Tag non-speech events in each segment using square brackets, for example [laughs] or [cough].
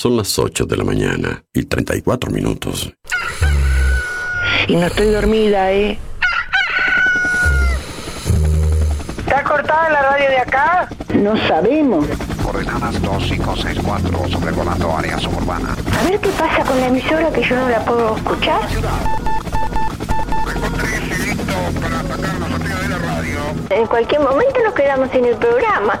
Son las 8 de la mañana y 34 minutos. Y no estoy dormida, ¿eh? ¿Está cortada la radio de acá? No sabemos. Coordenadas 2564, sobrevolando área suburbana. A ver qué pasa con la emisora que yo no la puedo escuchar. En cualquier momento nos quedamos sin el programa.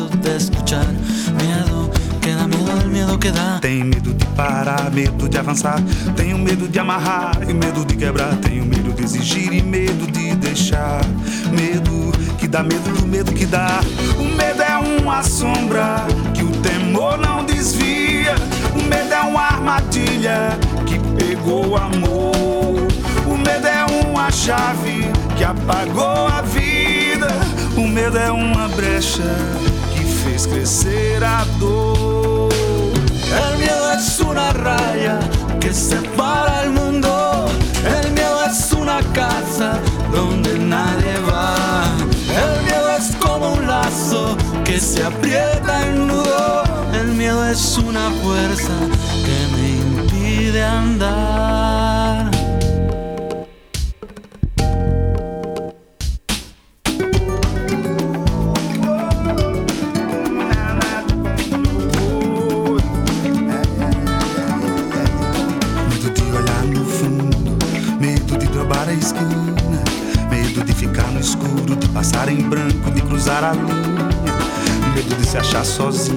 Miedo de escuchar. Miedo que da miedo del miedo que da. Tenho medo de parar, medo de avançar. Tenho medo de amarrar e medo de quebrar. Tenho medo de exigir e medo de deixar. Medo que dá medo do medo que dá. O medo é uma sombra que o temor não desvia. O medo é uma armadilha que pegou o amor. O medo é uma chave que apagou a vida. O medo é uma brecha fez crescer a dor. El miedo es una raya que separa el mundo. El miedo es una casa donde nadie va. El miedo es como un lazo que se aprieta en nudo. El miedo es una fuerza que me impide andar.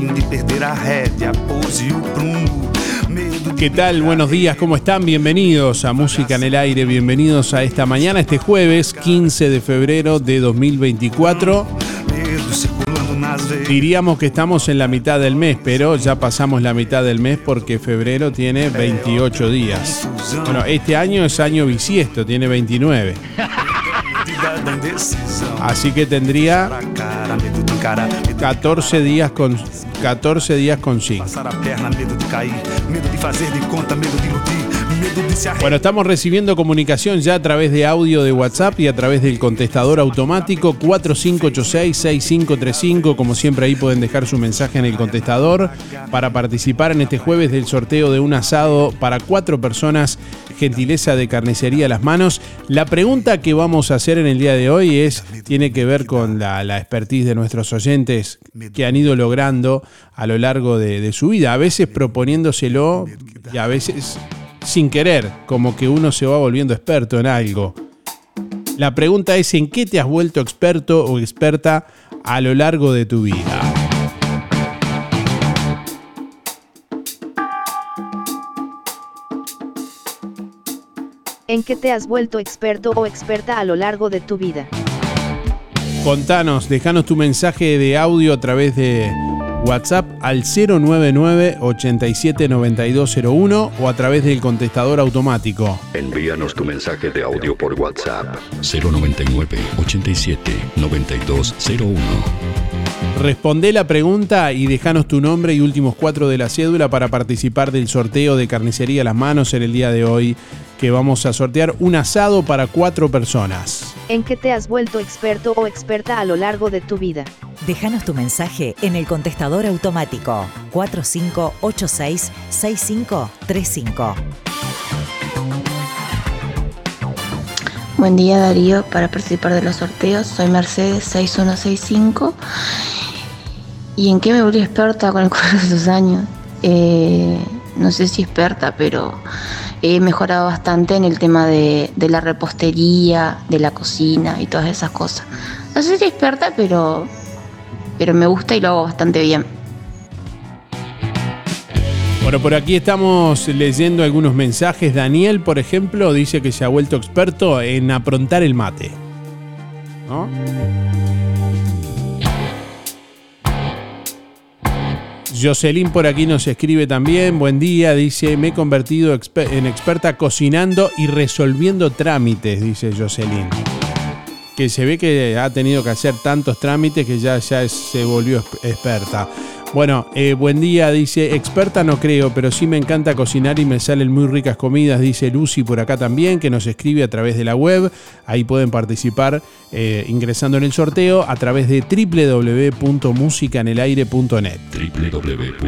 De perder a rédea, pose o prumo. ¿Qué tal? Buenos días, ¿cómo están? Bienvenidos a Música en el Aire, bienvenidos a esta mañana, este jueves 15 de febrero de 2024. medo circulando nas veias. Diríamos que estamos en la mitad del mes, pero ya pasamos la mitad del mes porque febrero tiene 28 días. Bueno, este año es año bisiesto, tiene 29. Da, da indecisão. Así que tendría Pra cara, medo de encarar, medo de 14 días con 14 días con 5. Bueno, estamos recibiendo comunicación ya a través de audio de WhatsApp y a través del contestador automático 4586-6535. Como siempre ahí pueden dejar su mensaje en el contestador para participar en este jueves del sorteo de un asado para cuatro personas, gentileza de carnicería a las manos. La pregunta que vamos a hacer en el día de hoy es, tiene que ver con la, la expertise de nuestros oyentes que han ido logrando a lo largo de, de su vida, a veces proponiéndoselo y a veces sin querer, como que uno se va volviendo experto en algo. La pregunta es en qué te has vuelto experto o experta a lo largo de tu vida. ¿En qué te has vuelto experto o experta a lo largo de tu vida? Contanos, dejanos tu mensaje de audio a través de WhatsApp al 099 879201 o a través del contestador automático. Envíanos tu mensaje de audio por WhatsApp 099 87 9201. Responde la pregunta y dejanos tu nombre y últimos cuatro de la cédula para participar del sorteo de carnicería a las manos en el día de hoy, que vamos a sortear un asado para cuatro personas. ¿En qué te has vuelto experto o experta a lo largo de tu vida? Déjanos tu mensaje en el contestador automático 4586-6535. Buen día Darío, para participar de los sorteos soy Mercedes 6165 y en qué me volví experta con el [laughs] correr de esos años. Eh, no sé si experta, pero he mejorado bastante en el tema de, la repostería, de la cocina y todas esas cosas. No si experta, pero, pero me gusta y lo hago bastante bien. Bueno, por aquí estamos leyendo algunos mensajes. Daniel, por ejemplo, dice que se ha vuelto experto en aprontar el mate. ¿No? Jocelyn por aquí nos escribe también, buen día, dice, me he convertido en experta cocinando y resolviendo trámites, dice Jocelyn. Que se ve que ha tenido que hacer tantos trámites que ya, ya se volvió exp- experta. Bueno, eh, buen día, dice, experta no creo, pero sí me encanta cocinar y me salen muy ricas comidas, dice Lucy por acá también, que nos escribe a través de la web. Ahí pueden participar eh, ingresando en el sorteo a través de www.musicanelaire.net.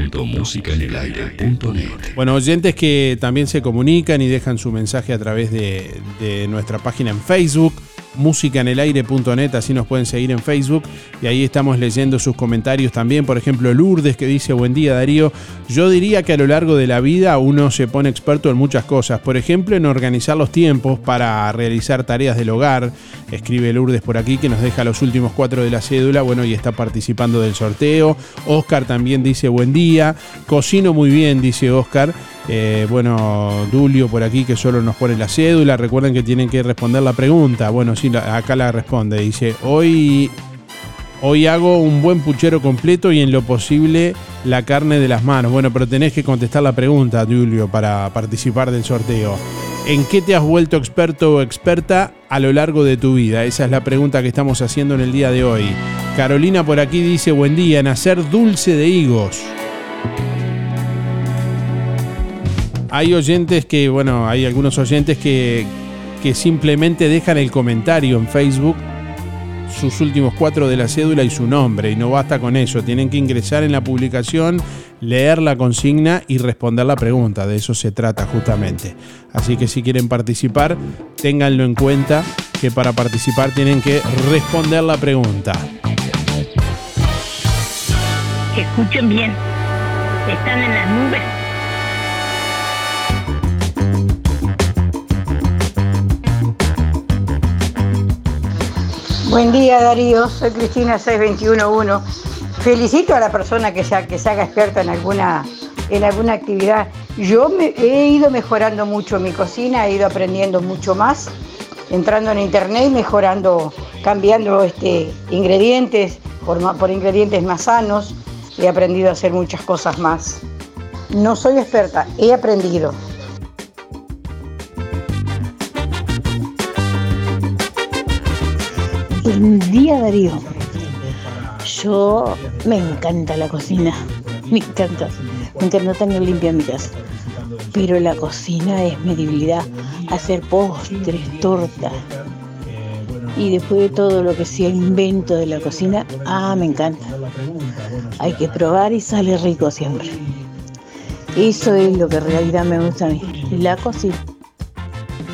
www.musicanelaire.net Bueno, oyentes que también se comunican y dejan su mensaje a través de, de nuestra página en Facebook, musicanelaire.net, así nos pueden seguir en Facebook y ahí estamos leyendo sus comentarios también. Por ejemplo, Lourdes que dice, buen día Darío, yo diría que a lo largo de la vida uno se pone experto en muchas cosas, por ejemplo en organizar los tiempos para realizar tareas del hogar. Escribe Lourdes por aquí que nos deja los últimos cuatro de la cédula, bueno, y está participando del sorteo. Oscar también dice, buen día, cocino muy bien, dice Oscar. Eh, bueno, Dulio por aquí que solo nos pone la cédula. Recuerden que tienen que responder la pregunta. Bueno, sí, acá la responde. Dice, hoy, hoy hago un buen puchero completo y en lo posible la carne de las manos. Bueno, pero tenés que contestar la pregunta, Dulio, para participar del sorteo. ¿En qué te has vuelto experto o experta a lo largo de tu vida? Esa es la pregunta que estamos haciendo en el día de hoy. Carolina por aquí dice, buen día, en hacer dulce de higos. Hay oyentes que, bueno, hay algunos oyentes que, que simplemente dejan el comentario en Facebook, sus últimos cuatro de la cédula y su nombre, y no basta con eso, tienen que ingresar en la publicación, leer la consigna y responder la pregunta, de eso se trata justamente. Así que si quieren participar, ténganlo en cuenta que para participar tienen que responder la pregunta. Escuchen bien. Están en las nubes. Buen día Darío, soy Cristina 6211. Felicito a la persona que se, que haga experta en alguna, en alguna actividad. Yo he ido mejorando mucho mi cocina, he ido aprendiendo mucho más, entrando en internet mejorando, cambiando este, ingredientes por, por ingredientes más sanos. He aprendido a hacer muchas cosas más. No soy experta, he aprendido. Darío. Yo me encanta la cocina. Me encanta. Me encanta tener limpia mi casa. pero la cocina es mi debilidad. Hacer postres, tortas. Y después de todo lo que sea invento de la cocina, ah, me encanta. Hay que probar y sale rico siempre. Eso es lo que en realidad me gusta a mí, la cocina.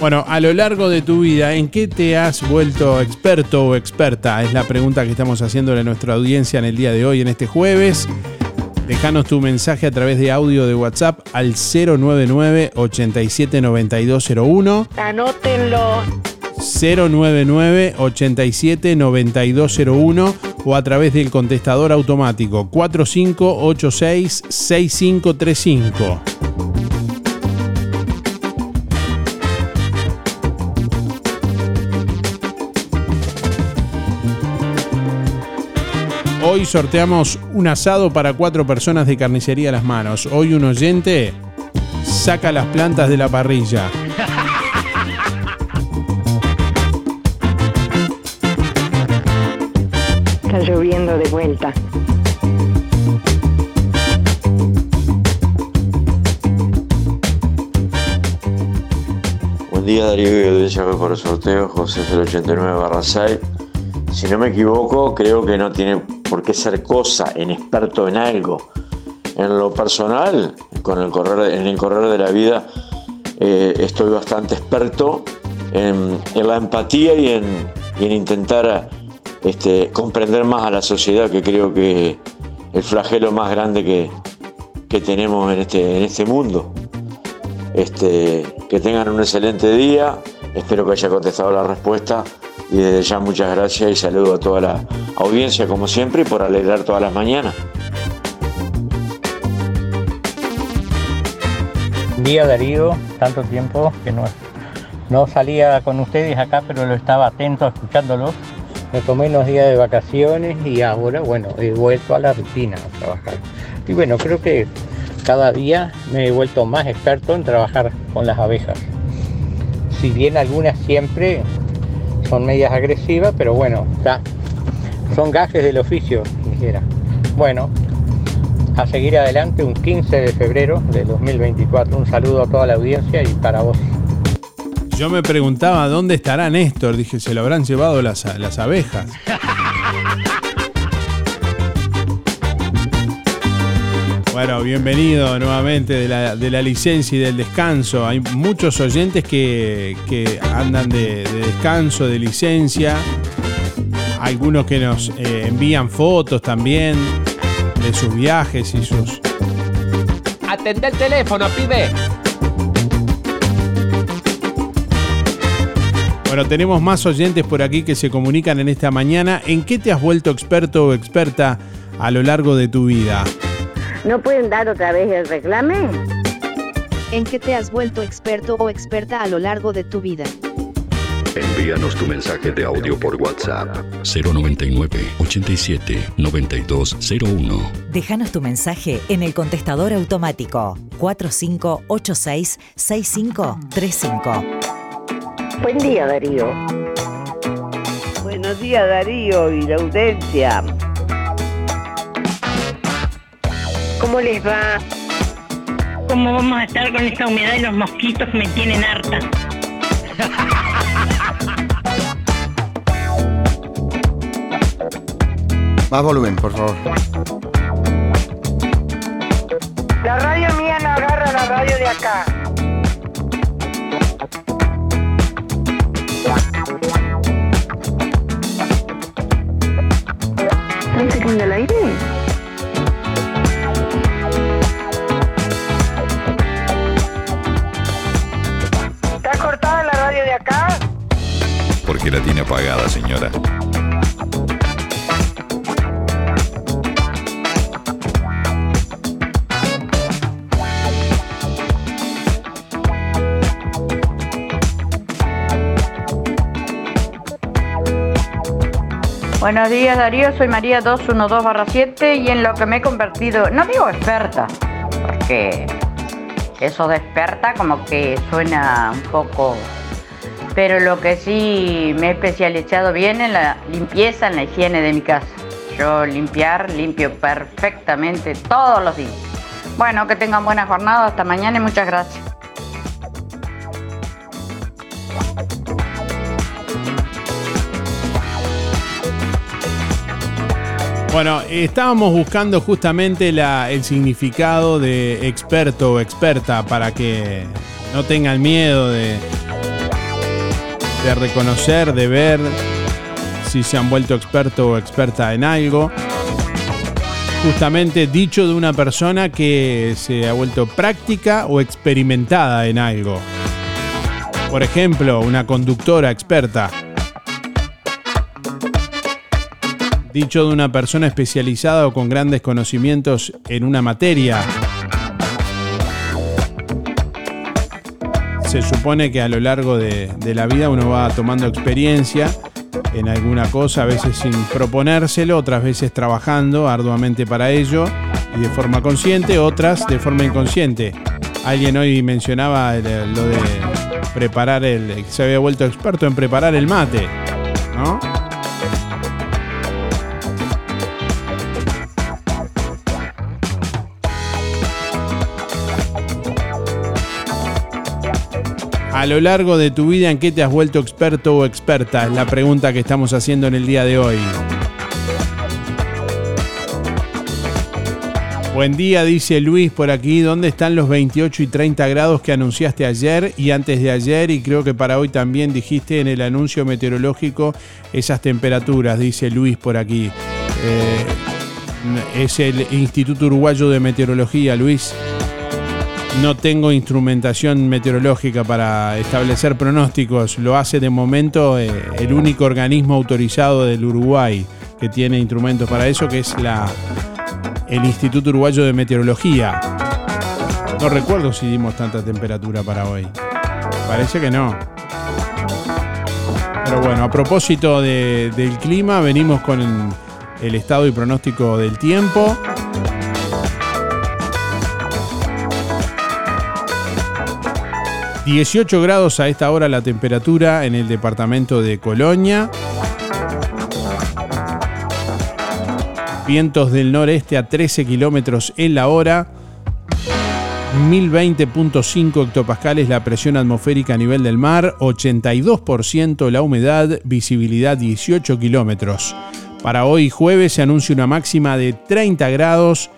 Bueno, a lo largo de tu vida, ¿en qué te has vuelto experto o experta? Es la pregunta que estamos haciéndole a nuestra audiencia en el día de hoy, en este jueves. Déjanos tu mensaje a través de audio de WhatsApp al 099 879201. Anótenlo. 099 879201 o a través del contestador automático 4586 Hoy sorteamos un asado para cuatro personas de carnicería a las manos. Hoy un oyente saca las plantas de la parrilla. Está lloviendo de vuelta. Buen día Darío y audiencia por el sorteo, José 089 barra 6. Si no me equivoco, creo que no tiene por qué ser cosa en experto en algo. En lo personal, con el correr, en el correr de la vida, eh, estoy bastante experto en, la empatía y en, intentar este, comprender más a la sociedad, que creo que el flagelo más grande que, tenemos en este, este mundo. Este, que tengan un excelente día, espero que haya contestado la respuesta y desde ya muchas gracias y saludo a toda la audiencia como siempre por alegrar todas las mañanas. Día Darío, tanto tiempo que no, no salía con ustedes acá, pero lo estaba atento escuchándolos. Me tomé unos días de vacaciones y ahora, bueno, he vuelto a la rutina a trabajar. Y bueno, creo que cada día me he vuelto más experto en trabajar con las abejas. Si bien algunas siempre son medias agresivas, pero bueno, ya son gajes del oficio, dijera. Bueno, a seguir adelante un 15 de febrero de 2024. Un saludo a toda la audiencia y para vos. Yo me preguntaba dónde estará Néstor. Dije, se lo habrán llevado las, las abejas. [laughs] Bueno, bienvenido nuevamente de la, de la licencia y del descanso. Hay muchos oyentes que, que andan de, de descanso, de licencia. Algunos que nos eh, envían fotos también de sus viajes y sus... Atende el teléfono, pibe. Bueno, tenemos más oyentes por aquí que se comunican en esta mañana. ¿En qué te has vuelto experto o experta a lo largo de tu vida? ¿No pueden dar otra vez el reclame? ¿En qué te has vuelto experto o experta a lo largo de tu vida? Envíanos tu mensaje de audio por WhatsApp 099 87 9201. Déjanos tu mensaje en el contestador automático 4586 6535. Buen día, Darío. Buenos días, Darío y la audiencia. ¿Cómo les va? ¿Cómo vamos a estar con esta humedad y los mosquitos me tienen harta? [laughs] Más volumen, por favor. La radio mía no agarra la radio de acá. ¿Están sacando el aire? La tiene apagada, señora. Buenos días Darío, soy María 212-7 y en lo que me he convertido, no digo experta, porque eso de experta como que suena un poco, pero lo que sí me he especializado bien en la limpieza, en la higiene de mi casa. Yo limpiar, limpio perfectamente todos los días. Bueno, que tengan buena jornada. Hasta mañana y muchas gracias. Bueno, estábamos buscando justamente el significado de experto o experta para que no tengan miedo de, de reconocer, de ver si se han vuelto experto o experta en algo. Justamente dicho de una persona que se ha vuelto práctica o experimentada en algo. Por ejemplo, una conductora experta. Dicho de una persona especializada o con grandes conocimientos en una materia. Se supone que a lo largo de, la vida uno va tomando experiencia en alguna cosa, a veces sin proponérselo, otras veces trabajando arduamente para ello y de forma consciente, otras de forma inconsciente. Alguien hoy mencionaba lo de preparar el. se había vuelto experto en preparar el mate, ¿no? A lo largo de tu vida, ¿en qué te has vuelto experto o experta? Es la pregunta que estamos haciendo en el día de hoy. Buen día, dice Luis por aquí. ¿Dónde están los 28 y 30 grados que anunciaste ayer y antes de ayer? Y creo que para hoy también dijiste en el anuncio meteorológico esas temperaturas, dice Luis por aquí. Eh, es el Instituto Uruguayo de Meteorología, Luis. No tengo instrumentación meteorológica para establecer pronósticos. Lo hace de momento eh, el único organismo autorizado del Uruguay que tiene instrumentos para eso, que es la, el Instituto Uruguayo de Meteorología. No recuerdo si dimos tanta temperatura para hoy. Parece que no. Pero bueno, a propósito de- del clima, venimos con el estado y pronóstico del tiempo. ...18 grados a esta hora la temperatura en el departamento de Colonia. Vientos del noreste a 13 kilómetros en la hora. 1020.5 hectopascales la presión atmosférica a nivel del mar. 82% la humedad. Visibilidad 18 kilómetros. Para hoy jueves se anuncia una máxima de 30 grados.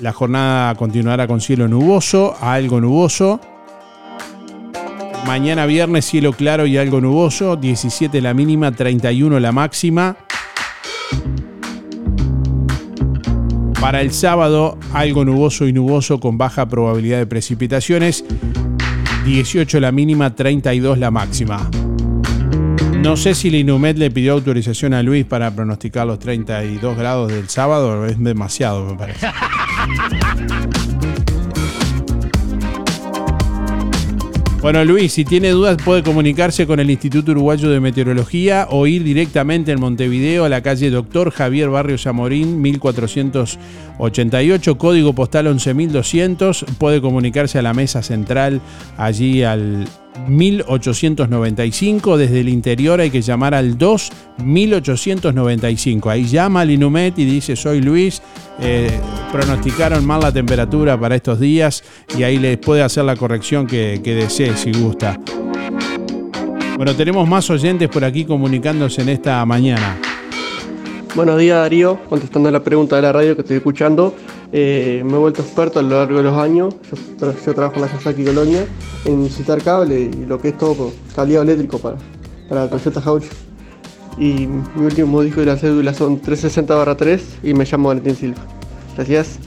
La jornada continuará con cielo nuboso a algo nuboso. Mañana viernes cielo claro y algo nuboso, 17 la mínima, 31 la máxima. Para el sábado algo nuboso y nuboso con baja probabilidad de precipitaciones, 18 la mínima, 32 la máxima. No sé si la Inumet le pidió autorización a Luis para pronosticar los 32 grados del sábado, es demasiado me parece. [laughs] Bueno, Luis, si tiene dudas puede comunicarse con el Instituto Uruguayo de Meteorología o ir directamente en Montevideo a la calle Doctor Javier Barrio Zamorín, 1488, código postal 11200. Puede comunicarse a la mesa central allí al 1895. Desde el interior hay que llamar al 2 1895. Ahí llama al Inumet y dice: Soy Luis. eh, pronosticaron mal la temperatura para estos días y ahí les puede hacer la corrección que, que desee si gusta. Bueno, tenemos más oyentes por aquí comunicándose en esta mañana. Buenos días Darío, contestando la pregunta de la radio que estoy escuchando. Eh, me he vuelto experto a lo largo de los años. Yo, tra- yo trabajo en la Yasaki Colonia en citar cable y lo que es todo cableado eléctrico para, para Toyota Jauch. Y mi último disco de la cédula son 360-3 y me llamo Valentín Silva. Gracias.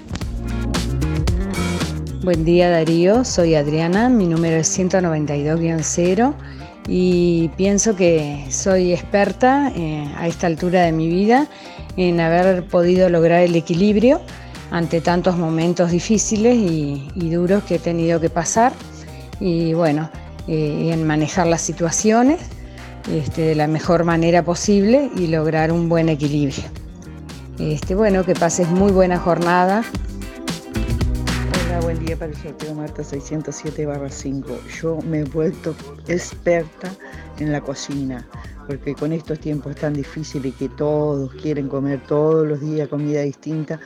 Buen día Darío, soy Adriana, mi número es 192-0 y pienso que soy experta eh, a esta altura de mi vida en haber podido lograr el equilibrio ante tantos momentos difíciles y, duros que he tenido que pasar y bueno, eh, en manejar las situaciones este, de la mejor manera posible y lograr un buen equilibrio. Este, bueno, que pases muy buena jornada. Hola, buen día para el sorteo Marta 607 5. Yo me he vuelto experta en la cocina, porque con estos tiempos tan difíciles que todos quieren comer todos los días comida distinta,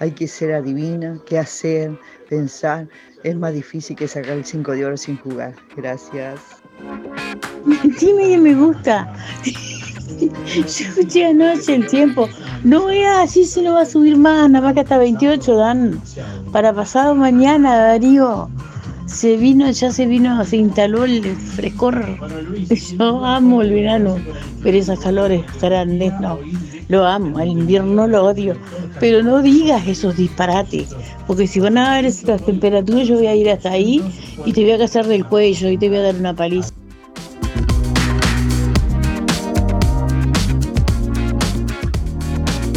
hay que ser adivina, qué hacer, pensar. Es más difícil que sacar el 5 de oro sin jugar. Gracias. [laughs] Dime me gusta. [laughs] Yo escuché anoche el tiempo. No es así, se no va a subir más, nada más que hasta 28 dan. Para pasado mañana, Darío. Se vino, ya se vino, se instaló el frescor. [laughs] Yo amo el verano, pero esas calores grandes no. Lo amo, el invierno lo odio. Pero no digas esos disparates, porque si van a ver esas temperaturas, yo voy a ir hasta ahí y te voy a casar del cuello y te voy a dar una paliza.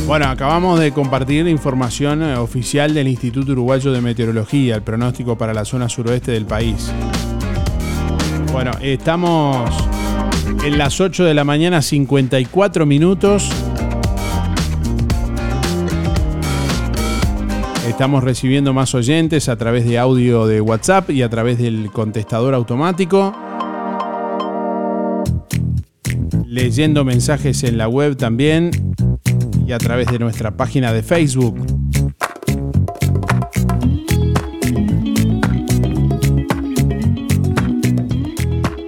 Bueno, acabamos de compartir información eh, oficial del Instituto Uruguayo de Meteorología, el pronóstico para la zona suroeste del país. Bueno, estamos en las 8 de la mañana, 54 minutos. Estamos recibiendo más oyentes a través de audio de WhatsApp y a través del contestador automático. Leyendo mensajes en la web también y a través de nuestra página de Facebook.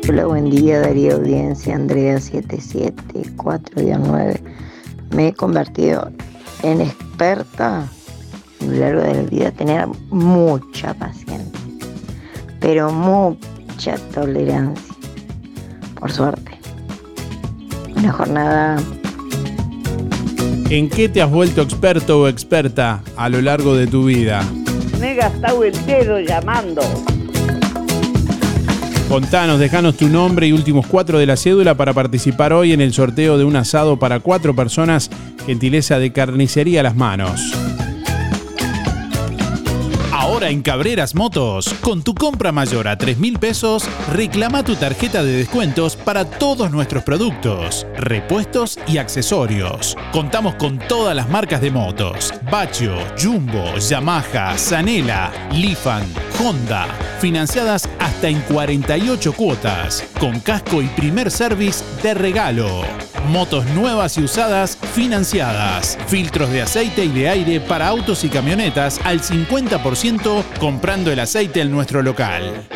Hola, buen día Darío Audiencia, Andrea 774-9. Me he convertido en experta a lo largo de la vida, tener mucha paciencia, pero mucha tolerancia, por suerte. Una jornada ¿En qué te has vuelto experto o experta a lo largo de tu vida? Me he gastado el dedo llamando. Contanos, dejanos tu nombre y últimos cuatro de la cédula para participar hoy en el sorteo de un asado para cuatro personas, gentileza de carnicería a las manos. Ahora en Cabreras Motos, con tu compra mayor a 3 mil pesos, reclama tu tarjeta de descuentos para todos nuestros productos, repuestos y accesorios. Contamos con todas las marcas de motos: Bacho, Jumbo, Yamaha, Zanela, Lifan, Honda, financiadas hasta en 48 cuotas, con casco y primer service de regalo. Motos nuevas y usadas financiadas. Filtros de aceite y de aire para autos y camionetas al 50% comprando el aceite en nuestro local.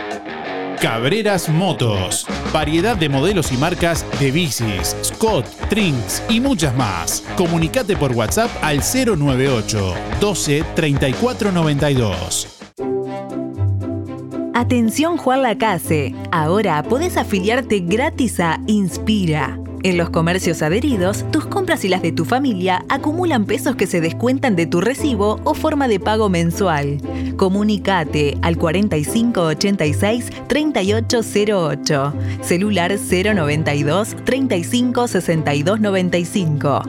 Cabreras Motos. Variedad de modelos y marcas de bicis, Scott, Trinks y muchas más. Comunicate por WhatsApp al 098 12 34 92. Atención Juan Lacase. Ahora podés afiliarte gratis a Inspira. En los comercios adheridos, tus compras y las de tu familia acumulan pesos que se descuentan de tu recibo o forma de pago mensual. Comunicate al 4586 3808, celular 092 35 62 95.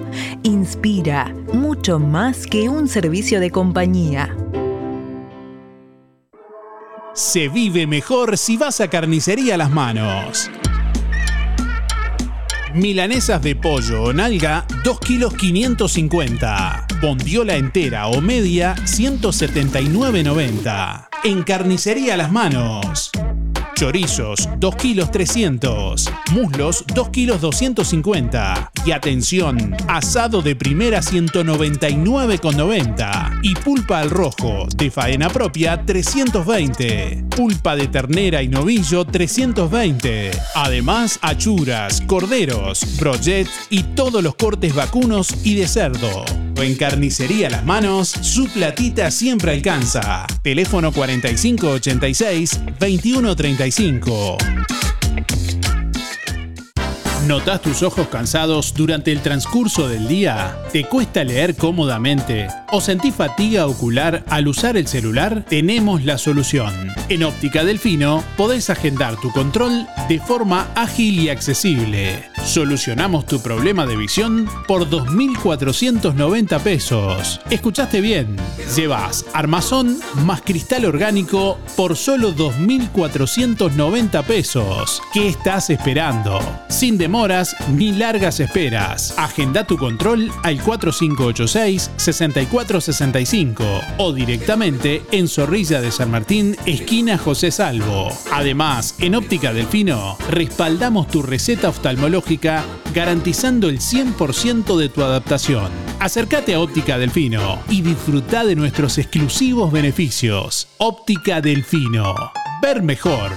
Inspira, mucho más que un servicio de compañía. Se vive mejor si vas a Carnicería Las Manos. Milanesas de pollo o nalga, 2 kilos 550. Bondiola entera o media, 179,90. En Carnicería Las Manos. Chorizos, 2 kilos 300. Muslos, 2 kilos 250. Y atención, asado de primera 199,90. Y pulpa al rojo, de faena propia, 320. Pulpa de ternera y novillo, 320. Además, achuras, corderos, brochets y todos los cortes vacunos y de cerdo. En Carnicería Las Manos, su platita siempre alcanza. Teléfono 4586-2135. ¿Notas tus ojos cansados durante el transcurso del día? ¿Te cuesta leer cómodamente? ¿O sentís fatiga ocular al usar el celular? Tenemos la solución. En Óptica Delfino podés agendar tu control de forma ágil y accesible. Solucionamos tu problema de visión por 2.490 pesos. ¿Escuchaste bien? Llevas armazón más cristal orgánico por solo 2.490 pesos. ¿Qué estás esperando? Sin demoras ni largas esperas. Agenda tu control al 4586-6465 o directamente en Zorrilla de San Martín, esquina José Salvo. Además, en Óptica Delfino, respaldamos tu receta oftalmológica garantizando el 100% de tu adaptación. Acércate a Óptica Delfino y disfruta de nuestros exclusivos beneficios. Óptica Delfino. Ver mejor.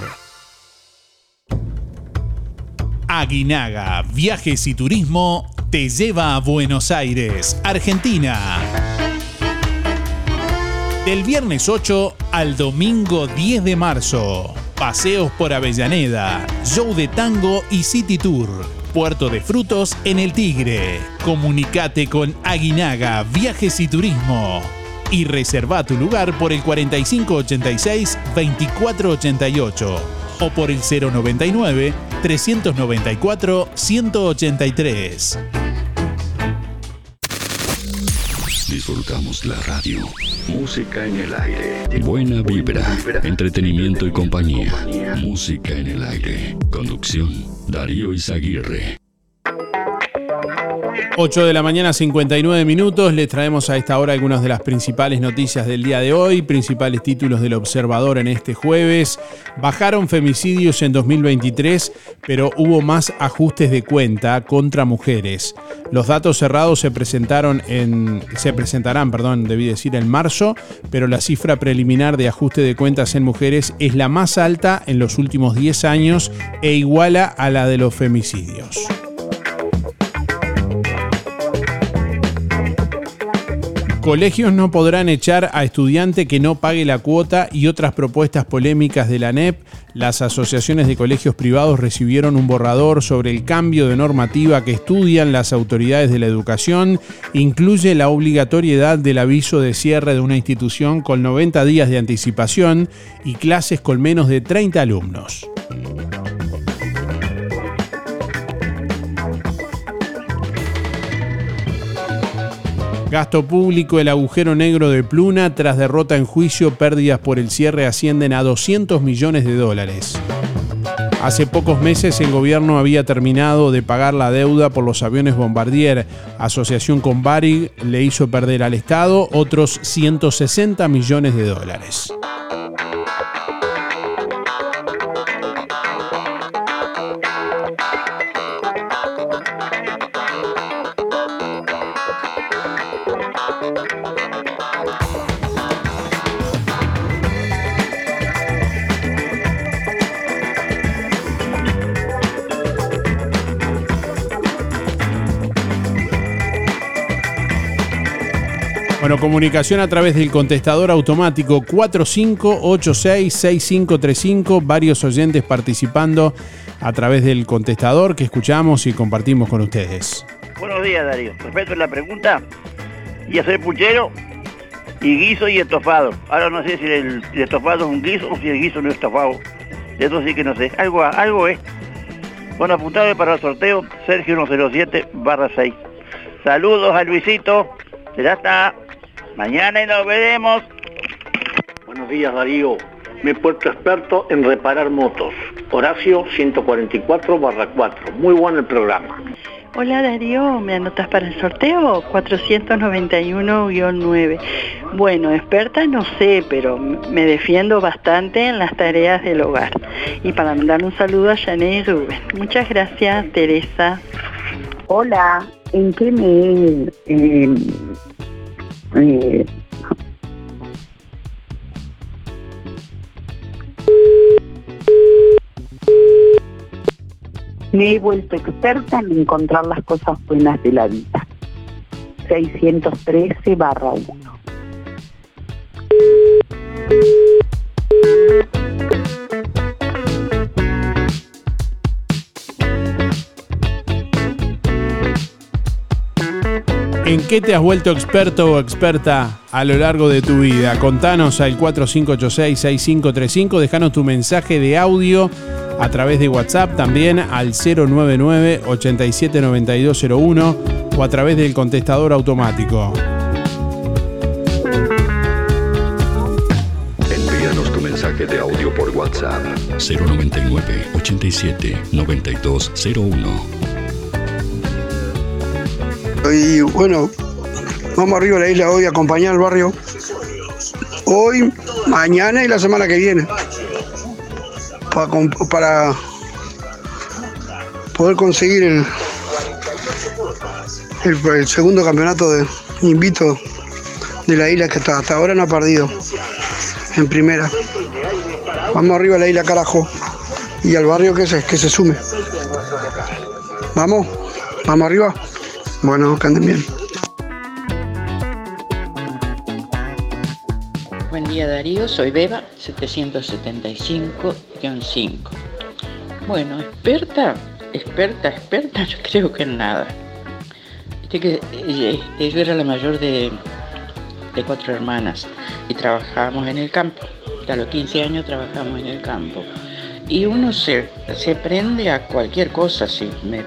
Aguinaga Viajes y Turismo te lleva a Buenos Aires, Argentina. Del viernes 8 al domingo 10 de marzo. Paseos por Avellaneda, show de tango y city tour. Puerto de Frutos en el Tigre. Comunicate con Aguinaga Viajes y Turismo. Y reserva tu lugar por el 4586-2488 o por el 099-394-183. Disfrutamos la radio. Música en el aire. Buena vibra. Entretenimiento y compañía. Música en el aire. Conducción. Darío Izaguirre. 8 de la mañana, 59 minutos. Les traemos a esta hora algunas de las principales noticias del día de hoy, principales títulos del Observador en este jueves. Bajaron femicidios en 2023, pero hubo más ajustes de cuenta contra mujeres. Los datos cerrados se presentaron en se presentarán, perdón, debí decir en marzo, pero la cifra preliminar de ajuste de cuentas en mujeres es la más alta en los últimos 10 años e iguala a la de los femicidios. Colegios no podrán echar a estudiante que no pague la cuota y otras propuestas polémicas de la NEP. Las asociaciones de colegios privados recibieron un borrador sobre el cambio de normativa que estudian las autoridades de la educación. Incluye la obligatoriedad del aviso de cierre de una institución con 90 días de anticipación y clases con menos de 30 alumnos. Gasto público, el agujero negro de Pluna, tras derrota en juicio, pérdidas por el cierre ascienden a 200 millones de dólares. Hace pocos meses el gobierno había terminado de pagar la deuda por los aviones Bombardier. Asociación con Varig le hizo perder al Estado otros 160 millones de dólares. Bueno, comunicación a través del contestador automático 4586-6535. Varios oyentes participando a través del contestador que escuchamos y compartimos con ustedes. Buenos días, Darío. Respecto a la pregunta, y hacer puchero y guiso y estofado. Ahora no sé si el, estofado es un guiso o si el guiso no es estofado. De eso sí que no sé. Algo, algo es. Bueno, apuntado para el sorteo, Sergio 107 barra 6. Saludos a Luisito. Ya está. Mañana y nos veremos. Buenos días Darío, me he puesto experto en reparar motos. Horacio 144 barra 4. Muy bueno el programa. Hola Darío, ¿me anotas para el sorteo? 491-9. Bueno, experta no sé, pero me defiendo bastante en las tareas del hogar. Y para mandar un saludo a Janet y Rubén. Muchas gracias, Teresa. Hola, ¿en qué me... eh, me he vuelto experta en encontrar las cosas buenas de la vida. 613 barra 1. ¿En qué te has vuelto experto o experta a lo largo de tu vida? Contanos al 4586-6535, dejanos tu mensaje de audio a través de WhatsApp también al 099-879201 o a través del contestador automático. Envíanos tu mensaje de audio por WhatsApp 099 87 9201. Y bueno, vamos arriba a la isla hoy a acompañar al barrio. Hoy, mañana y la semana que viene. Para, para poder conseguir el segundo campeonato de invito de la isla que hasta, hasta ahora no ha perdido en primera. Vamos arriba a la isla carajo y al barrio que se, que se sume. Vamos, vamos arriba. Bueno, que anden bien. Buen día Darío, soy Beba, 775-5. Bueno, experta, experta, experta, yo creo que en nada. Viste que eh, yo era la mayor de, de cuatro hermanas y trabajábamos en el campo. A los 15 años trabajamos en el campo. Y uno se, se prende a cualquier cosa, si me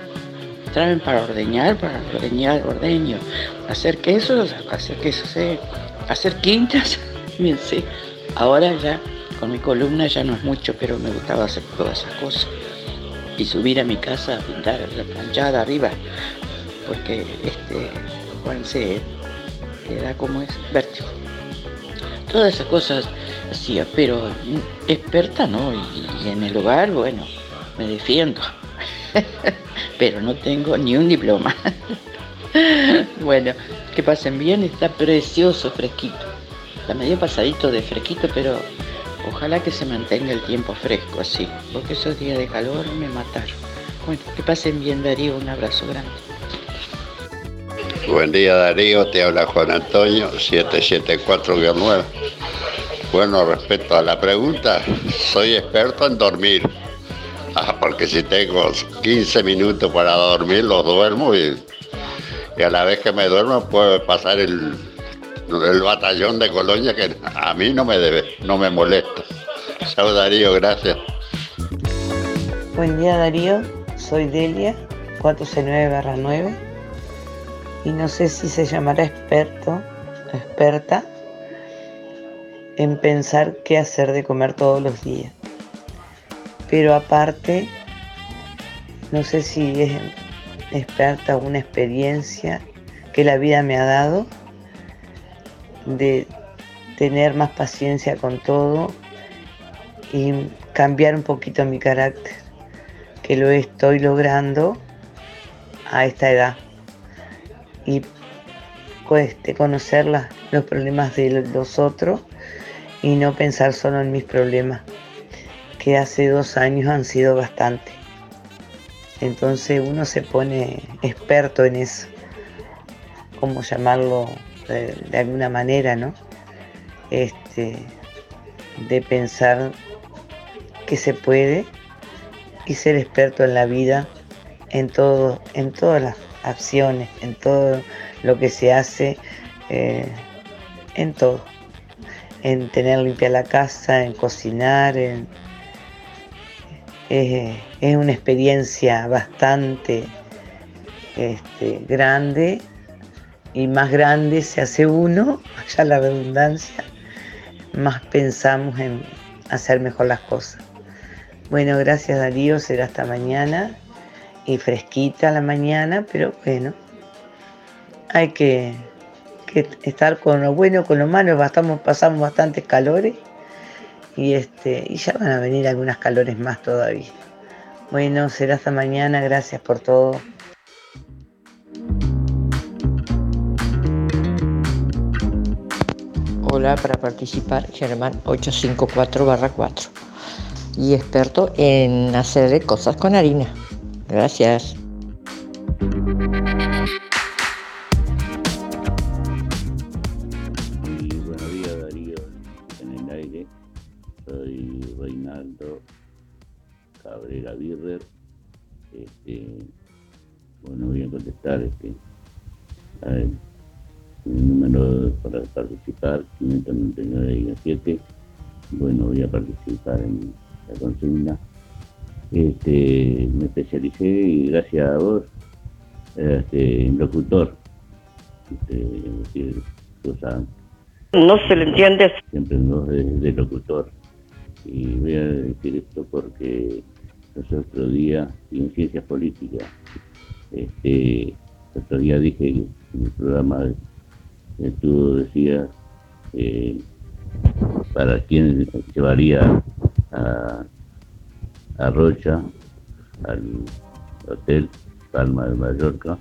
traen para ordeñar, para ordeñar, ordeño. Hacer quesos, hacer quesos, sé. hacer quintas, sé. [laughs] Ahora ya, con mi columna ya no es mucho, pero me gustaba hacer todas esas cosas. Y subir a mi casa a pintar la planchada arriba, porque este, Juan se da como es vértigo. Todas esas cosas hacía, pero experta no, y, y en el hogar, bueno, me defiendo. [laughs] pero no tengo ni un diploma. [laughs] bueno, que pasen bien, está precioso, fresquito. Está medio pasadito de fresquito, pero ojalá que se mantenga el tiempo fresco así, porque esos días de calor me mataron. Bueno, que pasen bien, Darío, un abrazo grande. Buen día Darío, te habla Juan Antonio, 774-9. Bueno, respecto a la pregunta, soy experto en dormir. [laughs] Porque si tengo 15 minutos para dormir, los duermo y, y a la vez que me duermo puedo pasar el, el batallón de colonia que a mí no me debe, no me molesta. Chao Darío, gracias. Buen día Darío, soy Delia, 469-9 y no sé si se llamará experto, experta en pensar qué hacer de comer todos los días. Pero aparte, no sé si es experta una experiencia que la vida me ha dado de tener más paciencia con todo y cambiar un poquito mi carácter, que lo estoy logrando a esta edad. Y cueste conocer los problemas de los otros y no pensar solo en mis problemas, que hace dos años han sido bastante. Entonces uno se pone experto en eso, como llamarlo de, alguna manera, ¿no? Este, de pensar que se puede y ser experto en la vida, en todo, en todas las acciones, en todo lo que se hace, eh, en todo. En tener limpia la casa, en cocinar, en, es, es una experiencia bastante este, grande. Y más grande se hace uno, [laughs] ya la redundancia, más pensamos en hacer mejor las cosas. Bueno, gracias Darío, será hasta mañana. Y fresquita la mañana, pero bueno, hay que, que estar con lo bueno, con lo malo, pasamos bastantes calores y, este, y ya van a venir algunas calores más todavía. Bueno, será hasta mañana, gracias por todo. Hola, para participar, Germán 854-4 y experto en hacer cosas con harina. Gracias. Este, bueno, voy a contestar este, a ver, el número para participar, 599-7. Bueno, voy a participar en la consigna. Este, me especialicé y gracias a vos, este, en locutor. Este, No se le entiende. siempre voz de, de locutor. Y voy a decir esto porque los otros días, y en ciencias políticas, este, el otro día dije en el programa que tú decías eh, para quién llevaría a, a Rocha al hotel Palma de Mallorca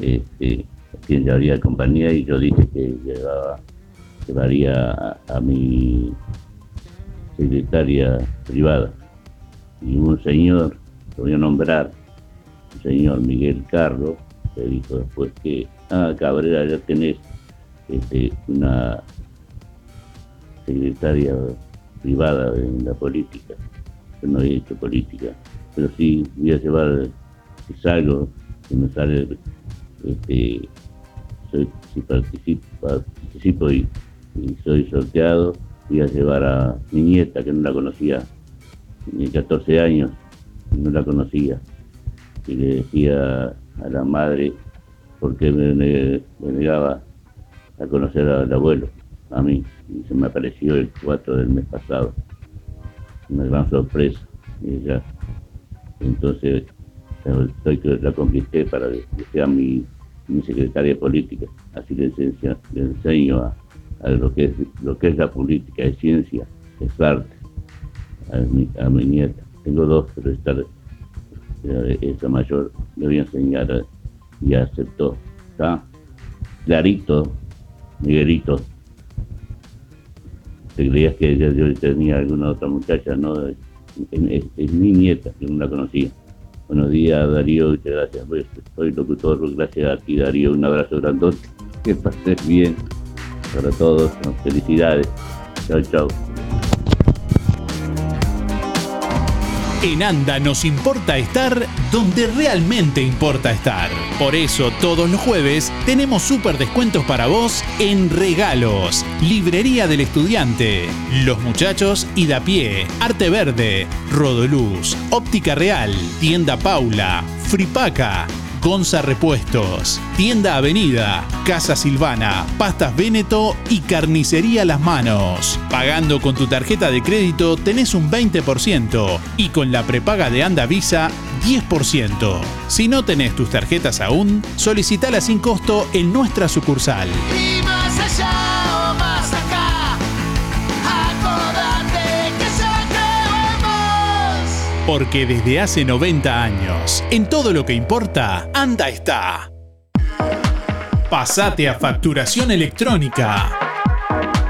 este, quien llevaría compañía y yo dije que llevaba, llevaría a, a mi secretaria privada. Y un señor, lo voy a nombrar, el señor Miguel Carlos, que dijo después que, ah, Cabrera, ya tenés este, una secretaria privada en la política. Yo no he hecho política, pero sí voy a llevar, si salgo, si me sale, este, soy- si participo, participo y, y soy sorteado, voy a llevar a mi nieta, que no la conocía, de 14 años, no la conocía, y le decía a la madre por qué me, ne- me negaba a conocer al abuelo, a mí, y se me apareció el 4 del mes pasado. Una gran sorpresa. Entonces, estoy que la conquisté para que sea mi, secretaria política. Así le enseño, enseño a, a lo, que es, lo que es la política, es ciencia, es arte, a mi, nieta. Tengo dos, pero esta, esta mayor le voy a enseñar y aceptó. ¿Está? Clarito, Miguelito. Te creías que yo, yo tenía alguna otra muchacha, no, es, mi nieta, que no la conocía. Buenos días, Darío, muchas gracias. Soy, soy locutor, gracias a ti, Darío. Un abrazo grandote. Que pases bien para todos. Felicidades. Chao, chao. En ANDA nos importa estar donde realmente importa estar. Por eso todos los jueves tenemos súper descuentos para vos en regalos. Librería del Estudiante, Los Muchachos y da pie, Arte Verde, Rodoluz, Óptica Real, Tienda Paula, Fripaca. Gonza Repuestos, Tienda Avenida, Casa Silvana, Pastas Véneto y Carnicería Las Manos. Pagando con tu tarjeta de crédito tenés un 20% y con la prepaga de Anda Visa 10%. Si no tenés tus tarjetas aún, solicitala sin costo en nuestra sucursal. Y allá Porque desde hace 90 años, en todo lo que importa, Anda está. Pasate a facturación electrónica.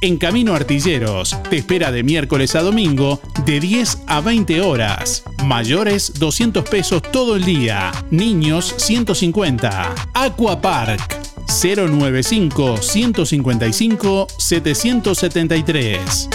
En Camino Artilleros te espera de miércoles a domingo de 10 a 20 horas. Mayores 200 pesos todo el día. Niños 150. Aqua Park 095 155 773.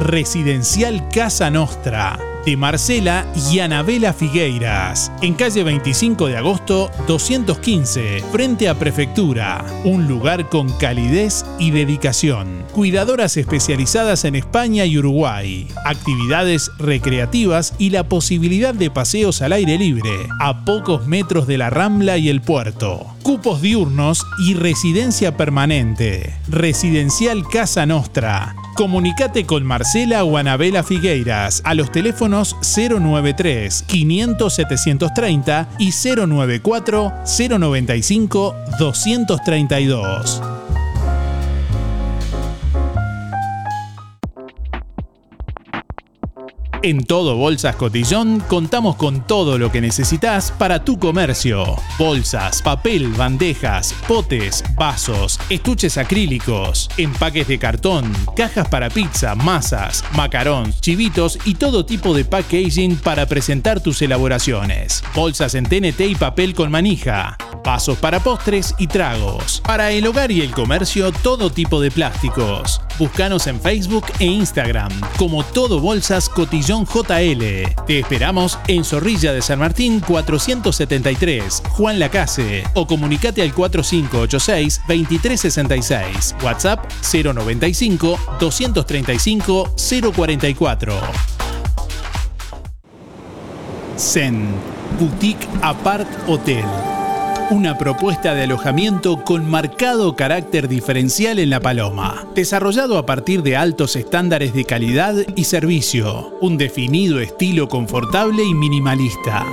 Residencial Casa Nostra de Marcela y Anabela Figueiras, en calle 25 de agosto 215, frente a Prefectura, un lugar con calidez y dedicación. Cuidadoras especializadas en España y Uruguay, actividades recreativas y la posibilidad de paseos al aire libre, a pocos metros de la Rambla y el puerto. Cupos diurnos y residencia permanente. Residencial Casa Nostra. Comunicate con Marcela o Anabela Figueiras a los teléfonos 093 500 730 y 094 095 232. En Todo Bolsas Cotillón contamos con todo lo que necesitas para tu comercio. Bolsas, papel, bandejas, potes, vasos, estuches acrílicos, empaques de cartón, cajas para pizza, masas, macarons, chivitos y todo tipo de packaging para presentar tus elaboraciones. Bolsas en TNT y papel con manija. Vasos para postres y tragos. Para el hogar y el comercio, todo tipo de plásticos. Búscanos en Facebook e Instagram como Todo Bolsas Cotillón JL. Te esperamos en Zorrilla de San Martín 473, Juan Lacase, o comunicate al 4586-2366, WhatsApp 095 235 044. Zen, Boutique Apart Hotel. Una propuesta de alojamiento con marcado carácter diferencial en La Paloma, desarrollado a partir de altos estándares de calidad y servicio, un definido estilo confortable y minimalista.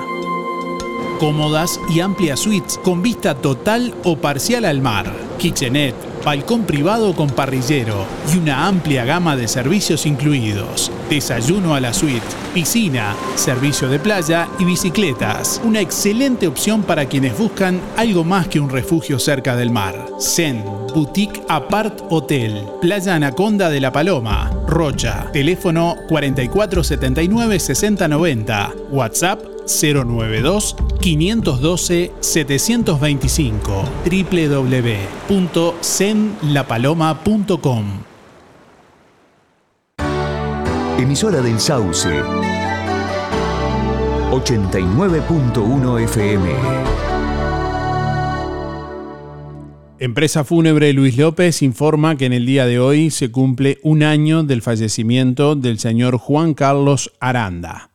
Cómodas y amplias suites con vista total o parcial al mar, kitchenette, balcón privado con parrillero y una amplia gama de servicios incluidos. Desayuno a la suite, piscina, servicio de playa y bicicletas. Una excelente opción para quienes buscan algo más que un refugio cerca del mar. Zen, Boutique Apart Hotel, Playa Anaconda de la Paloma, Rocha. Teléfono 4479-6090. WhatsApp 092 512 725 www.zenlapaloma.com Emisora del Sauce. 89.1 FM. Empresa Fúnebre Luis López informa que en el día de hoy se cumple un año del fallecimiento del señor Juan Carlos Aranda.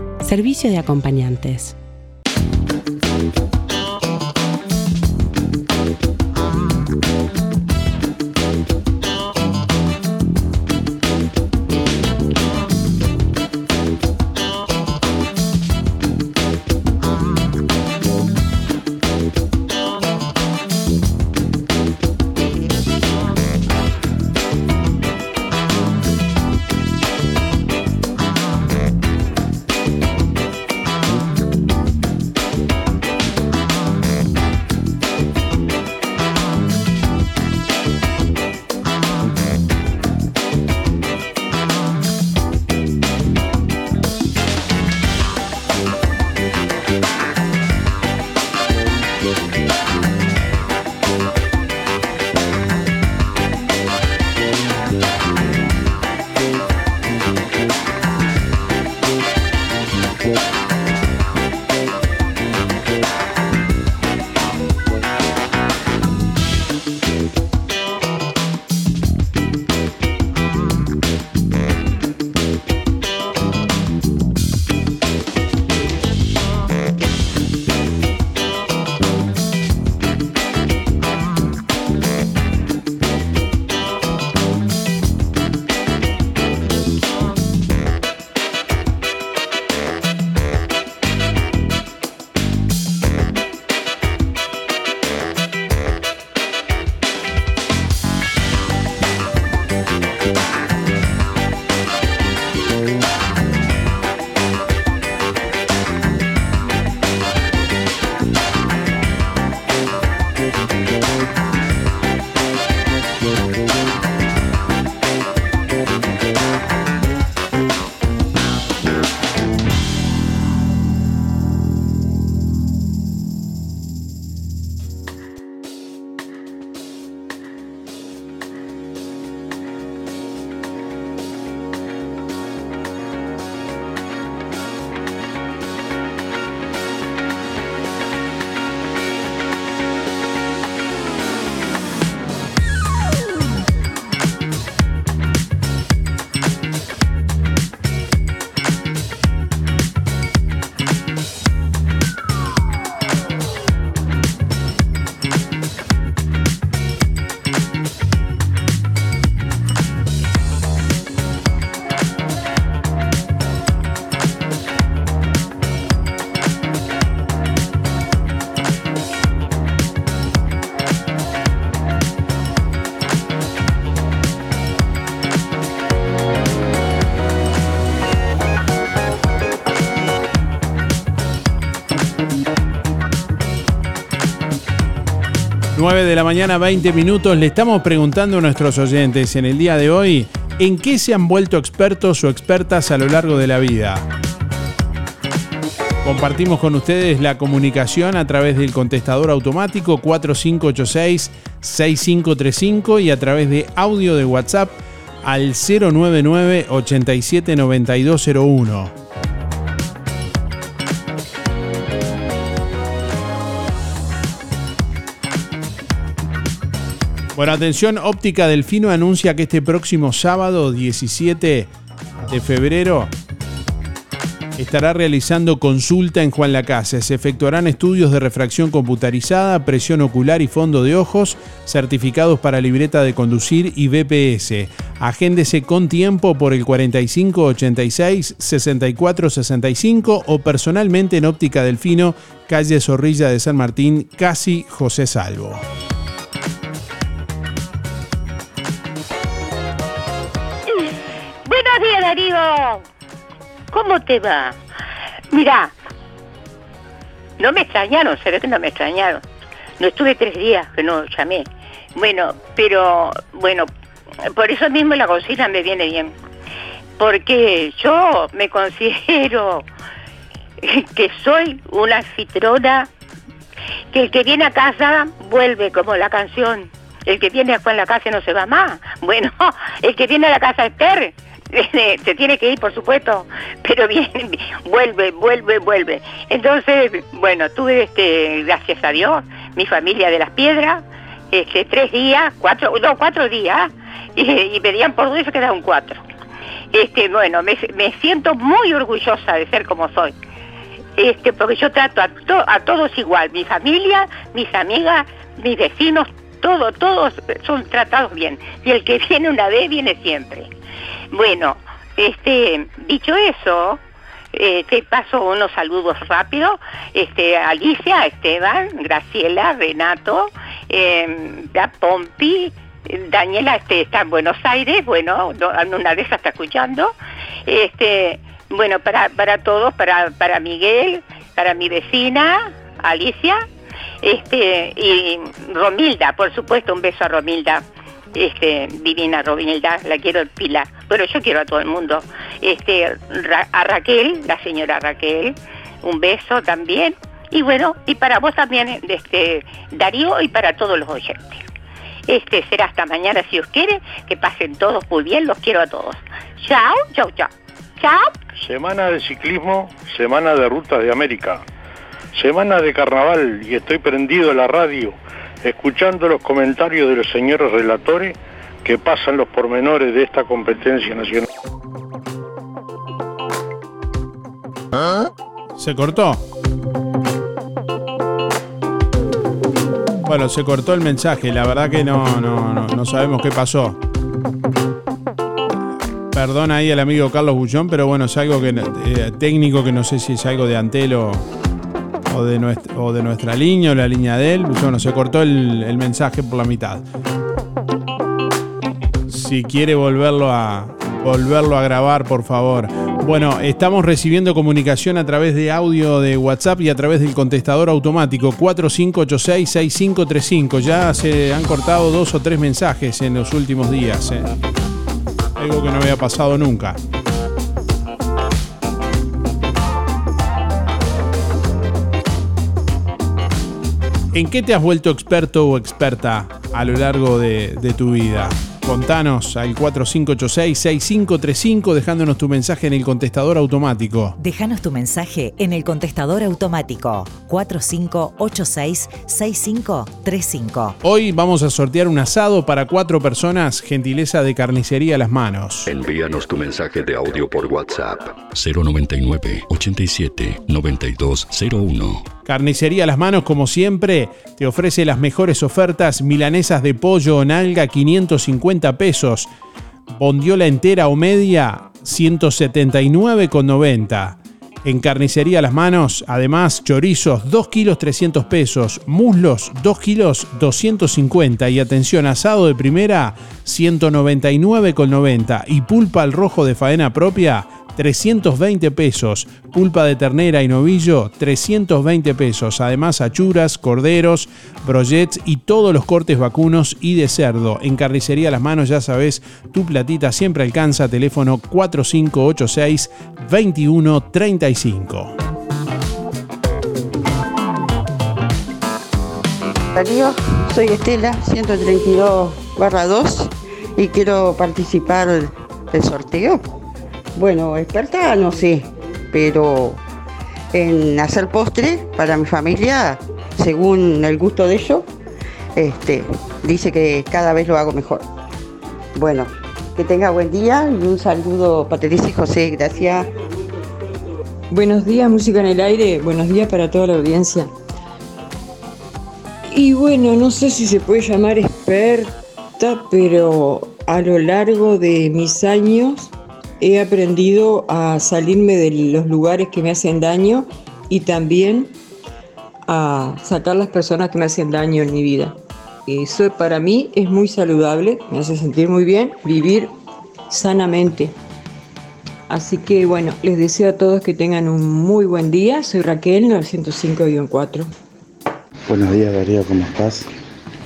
servicio de acompañantes. 9 de la mañana, 20 minutos. Le estamos preguntando a nuestros oyentes en el día de hoy en qué se han vuelto expertos o expertas a lo largo de la vida. Compartimos con ustedes la comunicación a través del contestador automático 4586-6535 y a través de audio de WhatsApp al 099 879201. Bueno, atención, Óptica Delfino anuncia que este próximo sábado 17 de febrero estará realizando consulta en Juan Lacase. Se efectuarán estudios de refracción computarizada, presión ocular y fondo de ojos, certificados para libreta de conducir y BPS. Agéndese con tiempo por el 4586 6465 o personalmente en Óptica Delfino, calle Zorrilla de San Martín, casi José Salvo. ¿Cómo te va? Mira, no me extrañaron, se ve que no me extrañaron. No estuve tres días que no llamé. Bueno, pero bueno, por eso mismo la cocina me viene bien. Porque yo me considero [laughs] que soy una anfitrona, que el que viene a casa vuelve como la canción. El que viene a la casa no se va más. Bueno, [laughs] el que viene a la casa Esther se tiene que ir, por supuesto, pero viene, vuelve, vuelve, vuelve. Entonces, bueno, tuve, este, gracias a Dios, mi familia de las piedras, este, tres días, cuatro, no, cuatro días, y, y pedían por dos se quedaron cuatro. Este, bueno, me, siento muy orgullosa de ser como soy. Este, porque yo trato a, a todos igual, mi familia, mis amigas, mis vecinos, todo, todos son tratados bien. Y el que viene una vez viene siempre. Bueno, este, dicho eso, eh, te paso unos saludos rápidos. Este, Alicia, Esteban, Graciela, Renato, eh, Pompi, Daniela este, está en Buenos Aires, bueno, no- en una esas está escuchando. Este, bueno, para, para todos, para, para Miguel, para mi vecina, Alicia, este, y Romilda, por supuesto, un beso a Romilda. Este, divina Romilda, la quiero pila. Bueno, yo quiero a todo el mundo. Este, a Raquel, la señora Raquel, un beso también. Y bueno, y para vos también, este, Darío, y para todos los oyentes. Este será hasta mañana si os quiere, que pasen todos muy bien, los quiero a todos. Chao, chao, chao. Chao. Semana de ciclismo, semana de rutas de América, semana de carnaval y estoy prendido a la radio escuchando los comentarios de los señores relatores que pasan los pormenores de esta competencia nacional. ¿Se cortó? Bueno, se cortó el mensaje, la verdad que no, no, no, no sabemos qué pasó. Perdón ahí al amigo Carlos Bullón, pero bueno, es algo que eh, técnico que no sé si es algo de Antelo o de, nuestra, o de nuestra línea o la línea de él. Bueno, se cortó el, mensaje por la mitad. Si quiere volverlo a volverlo a grabar, por favor. Bueno, estamos recibiendo comunicación a través de audio de WhatsApp y a través del contestador automático 4586-6535. Ya se han cortado dos o tres mensajes en los últimos días. ¿eh? Algo que no había pasado nunca. ¿En qué te has vuelto experto o experta a lo largo de, tu vida? Contanos al 4586-6535 dejándonos tu mensaje en el contestador automático. Déjanos tu mensaje en el contestador automático 4586-6535. Hoy vamos a sortear un asado para cuatro personas, gentileza de carnicería a las manos. Envíanos tu mensaje de audio por WhatsApp 099 87 9201. Carnicería a las manos, como siempre, te ofrece las mejores ofertas milanesas de pollo o nalga 550 pesos, bondiola entera o media 179,90. En Carnicería las manos, además, chorizos 2 kilos 300 pesos, muslos 2 kilos 250 y atención, asado de primera 199,90 y pulpa al rojo de faena propia 320 pesos. Pulpa de ternera y novillo, 320 pesos. Además, achuras, corderos, brochets y todos los cortes vacunos y de cerdo. En Carnicería Las Manos, ya sabes, tu platita siempre alcanza. Teléfono 4586-2135. Darío, soy Estela, 132 barra 2 y quiero participar del sorteo. Bueno, experta no sé, pero en hacer postre para mi familia, según el gusto de ellos, este, dice que cada vez lo hago mejor. Bueno, que tenga buen día y un saludo Teresa y José, gracias. Buenos días, música en el aire. Buenos días para toda la audiencia. Y bueno, no sé si se puede llamar experta, pero a lo largo de mis años he aprendido a salirme de los lugares que me hacen daño y también a sacar las personas que me hacen daño en mi vida. Eso para mí es muy saludable, me hace sentir muy bien vivir sanamente. Así que bueno, les deseo a todos que tengan un muy buen día. Soy Raquel, 905-4. Buenos días Darío, ¿cómo estás?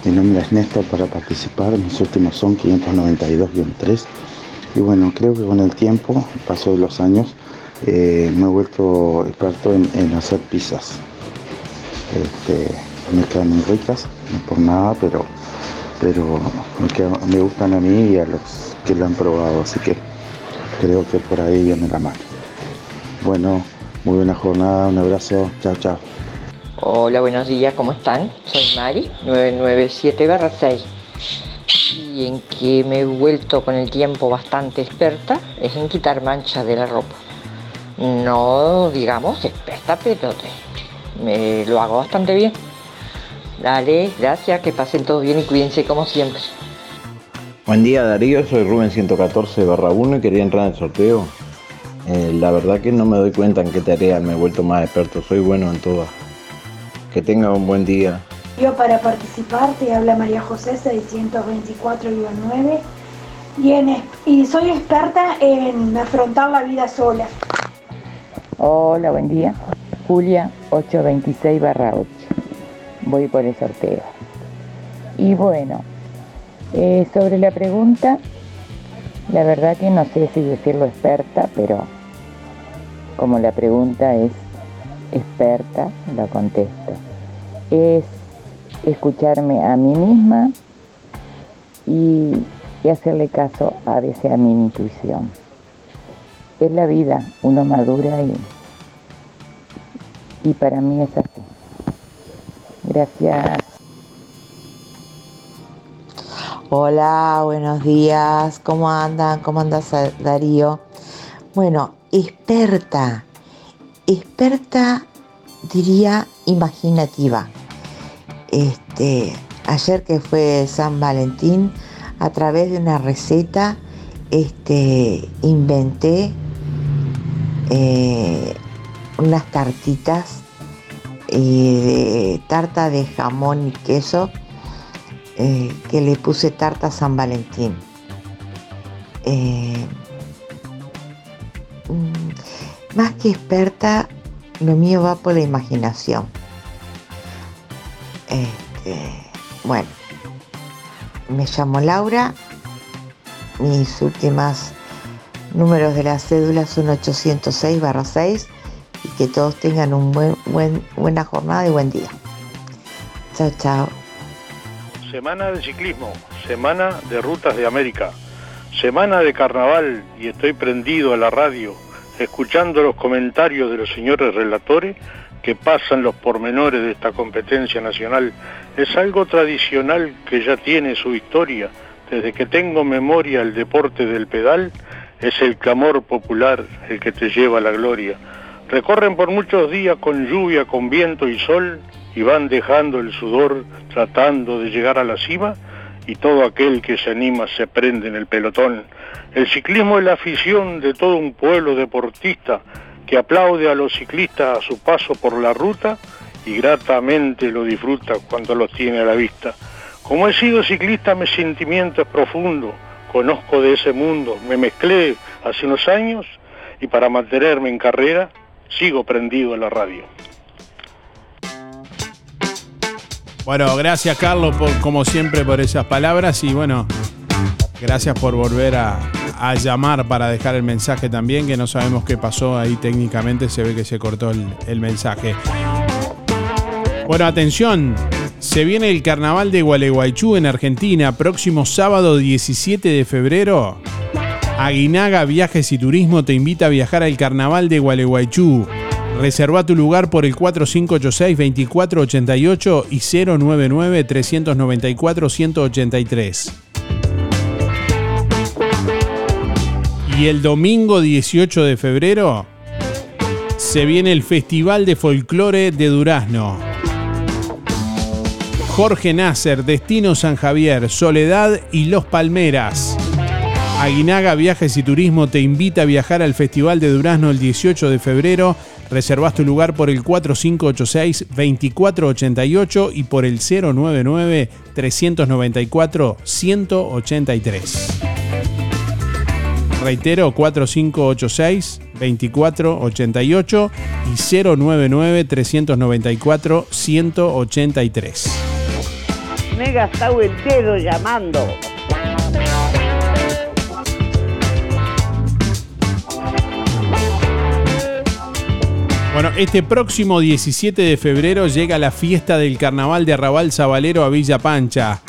Mi nombre es Néstor para participar, mis últimos son 592-3 y bueno, creo que con el tiempo, el paso de los años, eh, me he vuelto experto en, hacer pizzas. Este, me quedan muy ricas, no por nada, pero, pero me, me gustan a mí y a los que lo han probado, así que creo que por ahí viene la mano. Bueno, muy buena jornada, un abrazo, chao, chao. Hola, buenos días, ¿cómo están? Soy Mari, 997-6. Y en que me he vuelto con el tiempo bastante experta es en quitar manchas de la ropa. No, digamos, experta, pero me lo hago bastante bien. Dale, gracias, que pasen todos bien y cuídense como siempre. Buen día Darío, soy Rubén 114 barra 1 y quería entrar en el sorteo. Eh, la verdad que no me doy cuenta en qué tarea me he vuelto más experto, soy bueno en todas. Que tenga un buen día. Yo para participar te habla María José 624-9 y, y soy experta en afrontar la vida sola. Hola, buen día. Julia 826 barra 8. Voy por el sorteo. Y bueno, eh, sobre la pregunta, la verdad que no sé si decirlo experta, pero como la pregunta es experta, lo contesto. Es escucharme a mí misma y, hacerle caso a veces mi intuición. Es la vida, uno madura y, y para mí es así. Gracias. Hola, buenos días. ¿Cómo andan? ¿Cómo andas, Darío? Bueno, experta experta, diría, imaginativa. Este, ayer que fue San Valentín, a través de una receta, este, inventé eh, unas tartitas eh, de tarta de jamón y queso eh, que le puse tarta San Valentín. Más que experta, lo mío va por la imaginación. Este, bueno, me llamo Laura, mis últimas números de la cédula son 806 6 y que todos tengan un buen, buen, buena jornada y buen día. Chao, chao. Semana de ciclismo, semana de rutas de América, semana de carnaval y estoy prendido a la radio escuchando los comentarios de los señores relatores que pasan los pormenores de esta competencia nacional. Es algo tradicional que ya tiene su historia. Desde que tengo memoria el deporte del pedal es el clamor popular el que te lleva a la gloria. Recorren por muchos días con lluvia, con viento y sol y van dejando el sudor tratando de llegar a la cima y todo aquel que se anima se prende en el pelotón. El ciclismo es la afición de todo un pueblo deportista que aplaude a los ciclistas a su paso por la ruta y gratamente lo disfruta cuando los tiene a la vista. Como he sido ciclista, mi sentimiento es profundo, conozco de ese mundo, me mezclé hace unos años y para mantenerme en carrera, sigo prendido a la radio. Bueno, gracias Carlos por, como siempre por esas palabras y bueno, gracias por volver a, llamar para dejar el mensaje también, que no sabemos qué pasó ahí técnicamente, se ve que se cortó el, el mensaje. Bueno, atención, se viene el carnaval de Gualeguaychú en Argentina, próximo sábado 17 de febrero. Aguinaga Viajes y Turismo te invita a viajar al carnaval de Gualeguaychú. Reserva tu lugar por el 4586-2488 y 099-394-183. Y el domingo 18 de febrero se viene el Festival de Folclore de Durazno. Jorge Nasser, Destino San Javier, Soledad y Los Palmeras. Aguinaga Viajes y Turismo te invita a viajar al Festival de Durazno el 18 de febrero. Reservas tu lugar por el 4586-2488 y por el 099-394-183. Reitero, 4586-2488 y 099-394-183. Me he gastado el dedo llamando. Bueno, este próximo 17 de febrero llega la fiesta del carnaval de Arrabal Zabalero a Villa Pancha.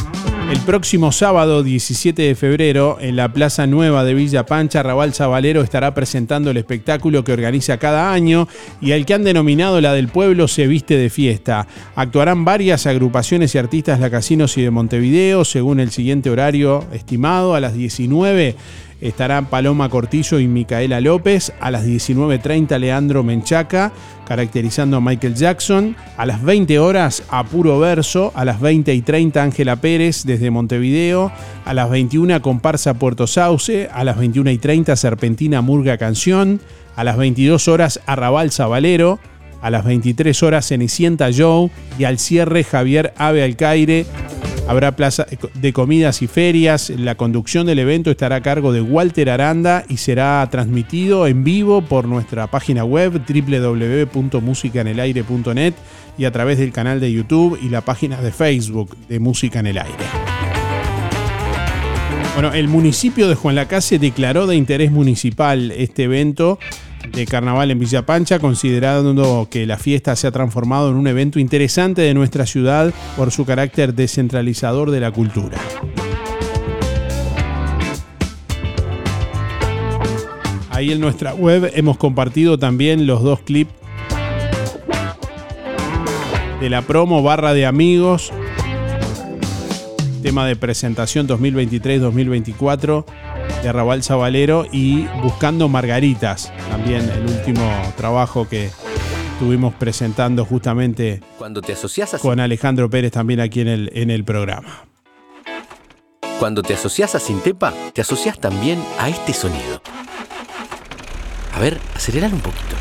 El próximo sábado 17 de febrero, en la Plaza Nueva de Villa Pancha, Arrabal Zabalero estará presentando el espectáculo que organiza cada año y al que han denominado la del pueblo se viste de fiesta. Actuarán varias agrupaciones y artistas lacasinos y de Montevideo, según el siguiente horario estimado, a las 19 estarán Paloma Cortillo y Micaela López. A las 19.30 Leandro Menchaca, caracterizando a Michael Jackson. A las 20 horas a puro verso. A las 20 y 30 Ángela Pérez desde Montevideo. A las 21 comparsa Puerto Sauce. A las 21 y 30 Serpentina Murga Canción. A las 22 horas Arrabal Zabalero. A las 23 horas Cenicienta Joe. Y al cierre Javier Ave Alcaire. Habrá plaza de comidas y ferias. La conducción del evento estará a cargo de Walter Aranda y será transmitido en vivo por nuestra página web www.musicanelaire.net y a través del canal de YouTube y la página de Facebook de Música en el Aire. Bueno, el municipio de Juan Lacase declaró de interés municipal este evento de carnaval en Villa Pancha, considerando que la fiesta se ha transformado en un evento interesante de nuestra ciudad por su carácter descentralizador de la cultura. Ahí en nuestra web hemos compartido también los dos clips de la promo barra de amigos, tema de presentación 2023-2024 de Arrabal Zabalero y Buscando Margaritas, también el último trabajo que estuvimos presentando justamente Cuando te asocias a con Alejandro Pérez también aquí en el, en el programa. Cuando te asocias a Sintepa, te asocias también a este sonido. A ver, aceleralo un poquito.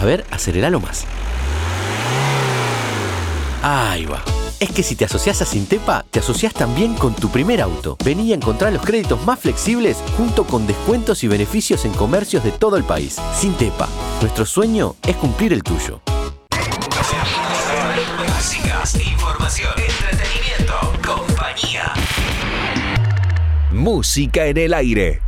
A ver, aceleralo más. Ahí va. Es que si te asocias a Sintepa, te asocias también con tu primer auto. Vení a encontrar los créditos más flexibles junto con descuentos y beneficios en comercios de todo el país. Sintepa, nuestro sueño es cumplir el tuyo. Música, información, entretenimiento, compañía. Música en el aire.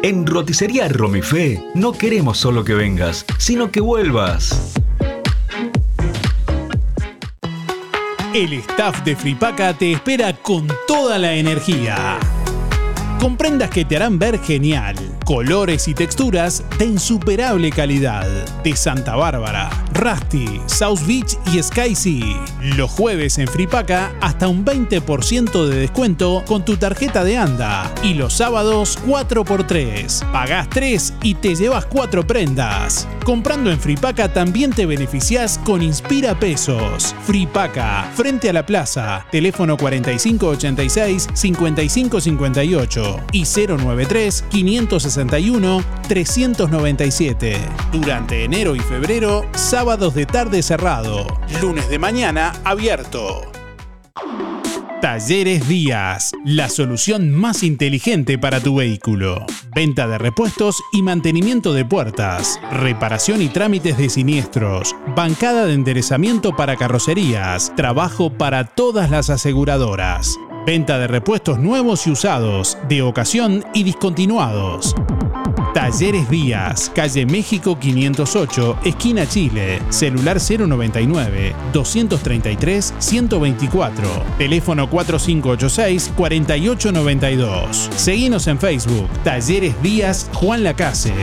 En Roticería Romifé no queremos solo que vengas, sino que vuelvas. El staff de Fripaca te espera con toda la energía. Con prendas que te harán ver genial, colores y texturas de insuperable calidad. De Santa Bárbara, Rusty, South Beach y Sky Sea. Los jueves en Fripaca hasta un 20% de descuento con tu tarjeta de ANDA. Y los sábados 4x3. Pagás 3 y te llevas 4 prendas. Comprando en Fripaca también te beneficias con Inspira Pesos. Fripaca, frente a la plaza. Teléfono 4586-5558 y 093-561-397. Durante enero y febrero, sábados de tarde cerrado. Lunes de mañana abierto. Talleres Díaz, la solución más inteligente para tu vehículo. Venta de repuestos y mantenimiento de puertas, reparación y trámites de siniestros, bancada de enderezamiento para carrocerías, trabajo para todas las aseguradoras. Venta de repuestos nuevos y usados, de ocasión y discontinuados. Talleres Díaz, calle México 508, esquina Chile, celular 099 233 124, teléfono 4586 4892. Seguinos en Facebook, Talleres Díaz Juan Lacase.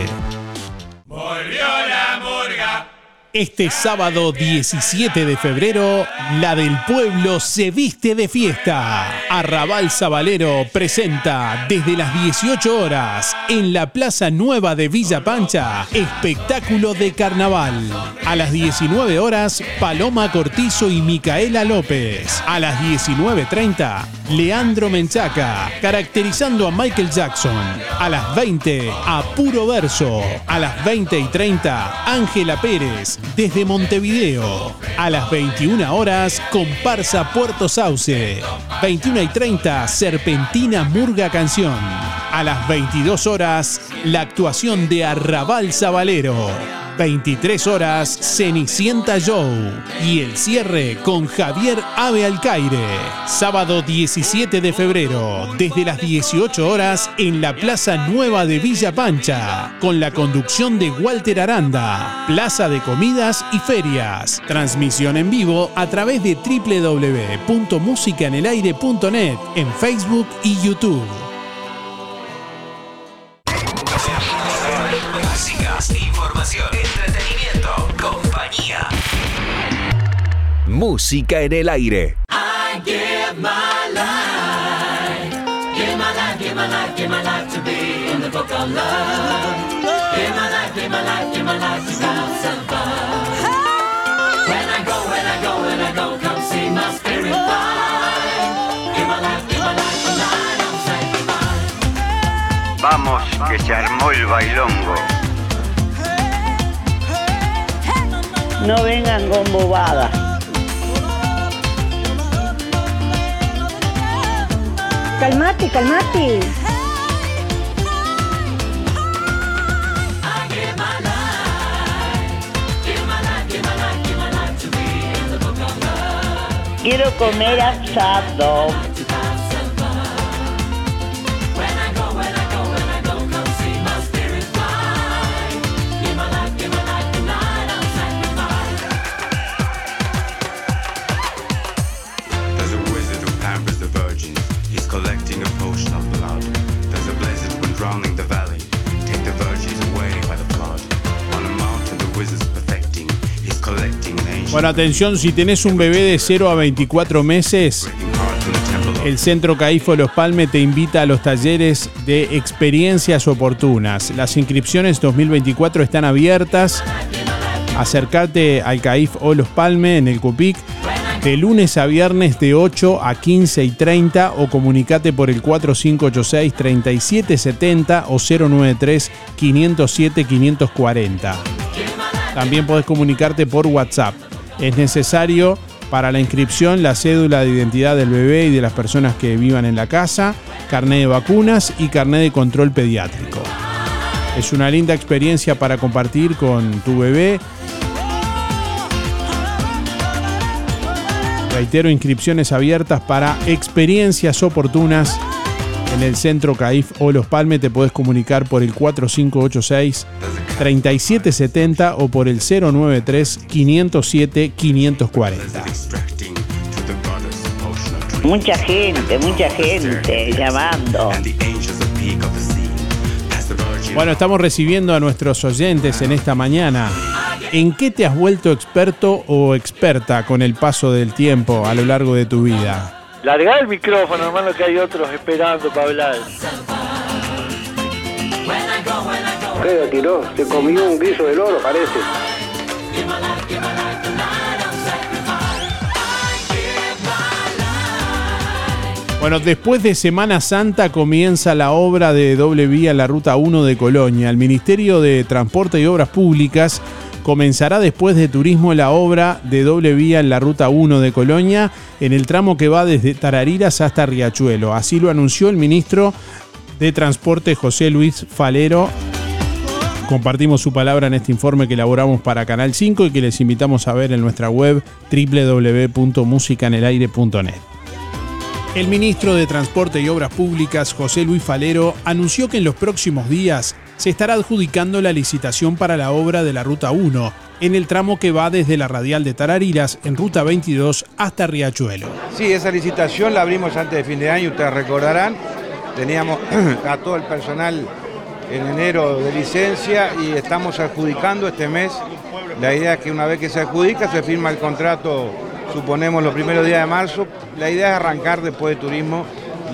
Este sábado 17 de febrero, la del pueblo se viste de fiesta. Arrabal Zabalero presenta desde las 18 horas en la Plaza Nueva de Villa Pancha, espectáculo de carnaval. A las 19 horas, Paloma Cortizo y Micaela López. A las 19.30, Leandro Menchaca, caracterizando a Michael Jackson. A las 20, a Puro Verso. A las 20 y 30, Ángela Pérez, desde Montevideo. A las 21 horas, comparsa Puerto Sauce. 21 y 30, Serpentina Murga Canción. A las 22 horas, la actuación de Arrabal Zabalero. 23 horas, Cenicienta Show. Y el cierre con Javier Ave Alcaire. Sábado 17 de febrero, desde las 18 horas, en la Plaza Nueva de Villa Pancha. Con la conducción de Walter Aranda. Plaza de Comidas y Ferias. Transmisión en vivo a través de www.musicanelaire.net en Facebook y YouTube. Música en el aire. I give my life, give my life, give my life, give my life to be in the book of love. Give my life, give my life, give my life to have some fun. When I go, when I go, when I go, come see my spirit fly. Give my life, give my life tonight, I'm saying goodbye. Vamos, que se armó el bailongo. No vengan con bobadas. Calmate, calmate. Quiero comer asado. Bueno, atención, si tenés un bebé de 0 a 24 meses, el Centro Caifo Los Palme te invita a los talleres de experiencias oportunas. Las inscripciones 2024 están abiertas. Acércate al CAIF o Los Palme en el CUPIC de lunes a viernes de 8 a 15 y 30 o comunicate por el 4586-3770 o 093-507-540. También podés comunicarte por WhatsApp. Es necesario Para la inscripción, la cédula de identidad del bebé y de las personas que vivan en la casa, carné de vacunas y carné de control pediátrico. Es una linda experiencia para compartir con tu bebé. Reitero, inscripciones abiertas para experiencias oportunas en el centro CAIF o Los Palmes. Te puedes comunicar por el 4586 3770 o por el 093 507 540. Mucha gente, mucha gente llamando. Bueno, estamos recibiendo a nuestros oyentes en esta mañana. ¿En qué te has vuelto experto o experta con el paso del tiempo a lo largo de tu vida? Larga el micrófono, hermano, que hay otros esperando para hablar. Queda tiró, se comió un guiso de loro, parece. Bueno, después de Semana Santa comienza la obra de doble vía en la Ruta 1 de Colonia. El Ministerio de Transporte y Obras Públicas comenzará después de turismo la obra de doble vía en la Ruta 1 de Colonia en el tramo que va desde Tarariras hasta Riachuelo. Así lo anunció el ministro de Transporte José Luis Falero. Compartimos su palabra en este informe que elaboramos para Canal 5 y que les invitamos a ver en nuestra web www.musicanelaire.net. El ministro de Transporte y Obras Públicas, José Luis Falero, anunció que en los próximos días se estará adjudicando la licitación para la obra de la Ruta 1, en el tramo que va desde la radial de Tarariras en Ruta 22 hasta Riachuelo. Sí, esa licitación la abrimos antes de fin de año, ustedes recordarán. Teníamos [clears throat] a todo el personal en enero de licencia y estamos adjudicando este mes. La idea es que una vez que se adjudica se firma el contrato, suponemos los primeros días de marzo. La idea es arrancar después de turismo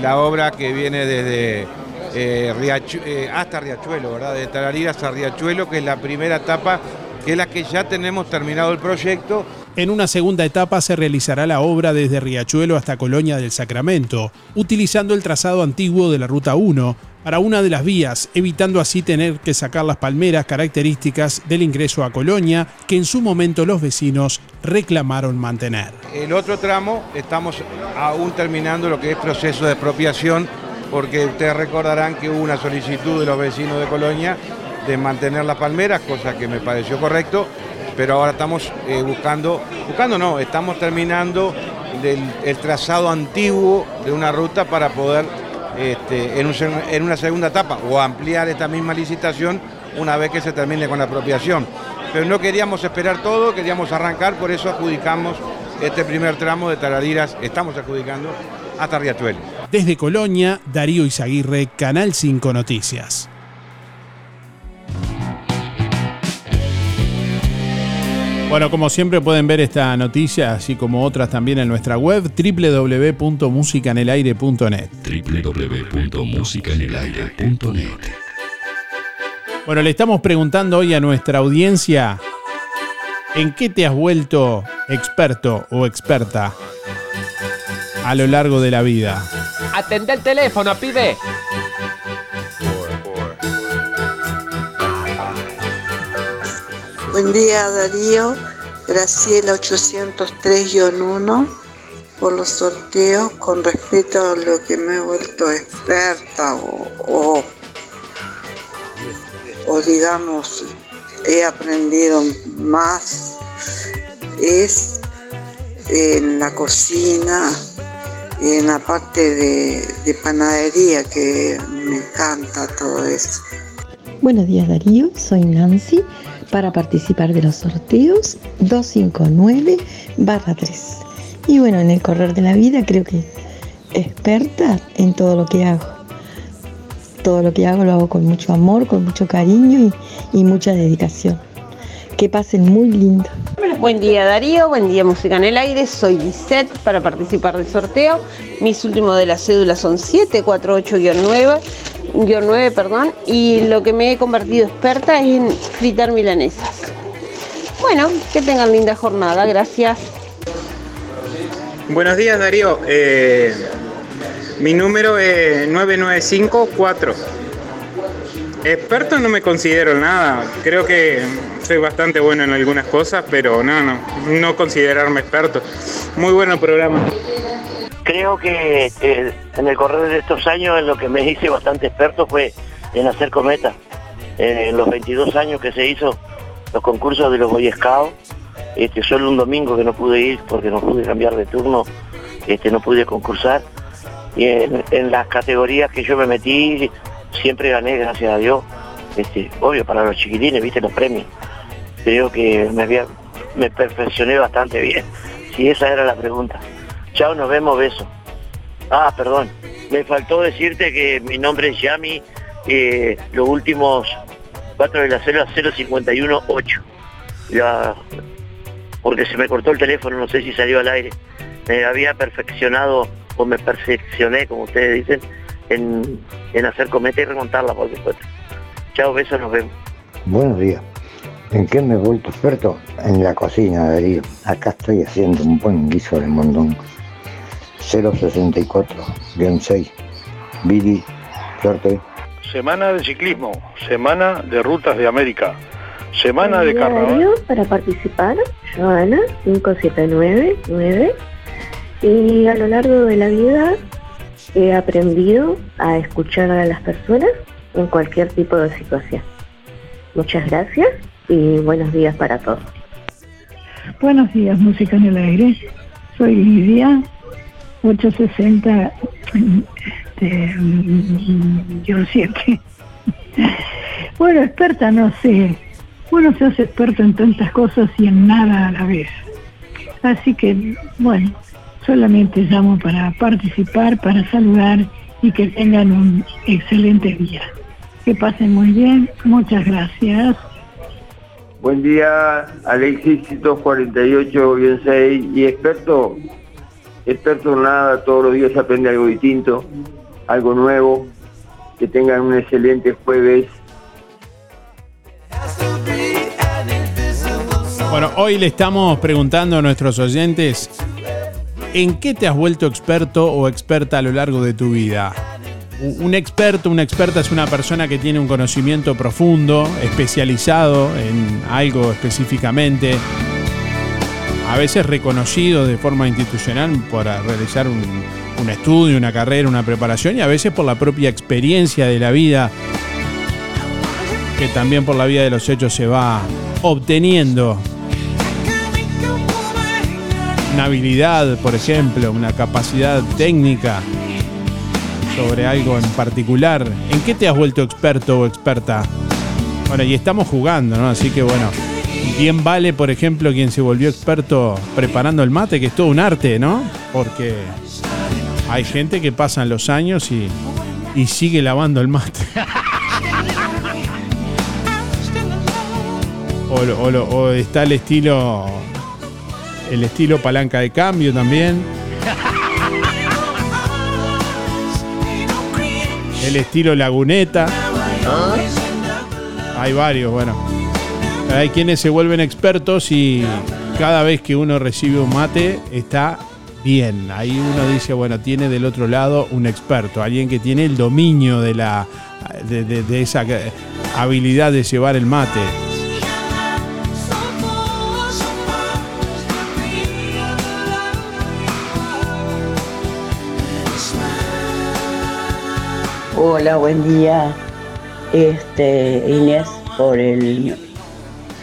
la obra que viene desde eh, Riachu- eh, hasta Riachuelo, ¿verdad? De Tarariras a Riachuelo, que es la primera etapa, que es la que ya tenemos terminado el proyecto. En una segunda etapa se realizará la obra desde Riachuelo hasta Colonia del Sacramento, utilizando el trazado antiguo de la Ruta 1 para una de las vías, evitando así tener que sacar las palmeras características del ingreso a Colonia que en su momento los vecinos reclamaron mantener. El otro tramo estamos aún terminando lo que es proceso de expropiación, porque ustedes recordarán que hubo una solicitud de los vecinos de Colonia de mantener las palmeras, cosa que me pareció correcto, pero ahora estamos eh, buscando, buscando no, estamos terminando el trazado antiguo de una ruta para poder este, en, una segunda etapa o ampliar esta misma licitación una vez que se termine con la apropiación. Pero no queríamos esperar todo, queríamos arrancar, por eso adjudicamos este primer tramo de Tarariras, estamos adjudicando hasta Riachuelo. Desde Colonia, Darío Izaguirre, Canal 5 Noticias. Bueno, como siempre pueden ver esta noticia, así como otras también en nuestra web www.musicanelaire.net. www.musicanelaire.net Bueno, le estamos preguntando hoy a nuestra audiencia, ¿en qué te has vuelto experto o experta a lo largo de la vida? Atende el teléfono, pibe. Buen día Darío, Graciela 803-1 por los sorteos con respecto a lo que me he vuelto experta o, o, o digamos he aprendido más es en la cocina, en la parte de, de panadería que me encanta todo eso. Buenos días Darío, soy Nancy para participar de los sorteos 259 barra 3. Y bueno, en el correr de la vida creo que experta en todo lo que hago. Todo lo que hago lo hago con mucho amor, con mucho cariño y, y mucha dedicación. Que pasen muy lindo. Buen día Darío, buen día Música en el Aire, soy Lisette para participar del sorteo. Mis últimos de las cédulas son 748-9, guion 9, perdón, y lo que me he convertido experta es en fritar milanesas. Bueno, que tengan linda jornada, gracias. Buenos días Darío, Eh, mi número es 9954. Experto no me considero nada, creo que soy bastante bueno en algunas cosas, pero no, no, no considerarme experto. Muy bueno el programa. Creo que eh, en el correr de estos años en lo que me hice bastante experto fue en hacer cometas. Eh, en los 22 años que se hizo los concursos de los Boy Scouts, este, solo un domingo que no pude ir porque no pude cambiar de turno, este, no pude concursar. Y en, en las categorías que yo me metí, siempre gané, gracias a Dios. Este, obvio, para los chiquilines, viste los premios. Creo que me, había, me perfeccioné bastante bien. [laughs] Si esa era la pregunta. Chao, nos vemos, beso. Ah, perdón. Me faltó decirte que mi nombre es Yami, eh, los últimos cuatro de la célula 0518. Ya, porque se me cortó el teléfono, no sé si salió al aire. Me había perfeccionado, o me perfeccioné, como ustedes dicen, en, en hacer cometa y remontarla, por supuesto. Chao, besos, nos vemos. Buenos días. ¿En qué me he vuelto experto? En la cocina, Darío. Acá estoy haciendo un buen guiso de mondongo. 064-6. Billy, suerte. Semana de ciclismo, semana de rutas de América, semana de carnaval. Para participar, Joana 5799 y a lo largo de la vida he aprendido a escuchar a las personas en cualquier tipo de situación. Muchas gracias y buenos días para todos. Buenos días, música en el aire. Soy Lidia, 860 este, mm, guion 7. Bueno, experta no sé. Uno se hace experto en tantas cosas y en nada a la vez. Así que, bueno, solamente llamo para participar, para saludar y que tengan un excelente día. Que pasen muy bien. Muchas gracias. Buen día, Alexis 248-6 y experto, experto en nada, todos los días aprende algo distinto, algo nuevo, que tengan un excelente jueves. Bueno, hoy le estamos preguntando a nuestros oyentes ¿en qué te has vuelto experto o experta a lo largo de tu vida? Un experto, una experta es una persona que tiene un conocimiento profundo, especializado en algo específicamente, a veces reconocido de forma institucional para realizar un, un estudio, una carrera, una preparación y a veces por la propia experiencia de la vida que también por la vía de los hechos se va obteniendo una habilidad, por ejemplo, una capacidad técnica sobre algo en particular. ¿En qué te has vuelto experto o experta? Bueno, y estamos jugando, ¿no? Así que bueno, bien vale, por ejemplo, quien se volvió experto preparando el mate, que es todo un arte, ¿no? Porque hay gente que pasan los años y, y sigue lavando el mate. [laughs] O, está el estilo. El estilo palanca de cambio también. El estilo laguneta. Hay varios, bueno. Hay quienes se vuelven expertos y cada vez que uno recibe un mate está bien. Ahí uno dice, bueno, tiene del otro lado un experto, alguien que tiene el dominio de la de, esa habilidad de llevar el mate. Hola, buen día. Este, Inés, por el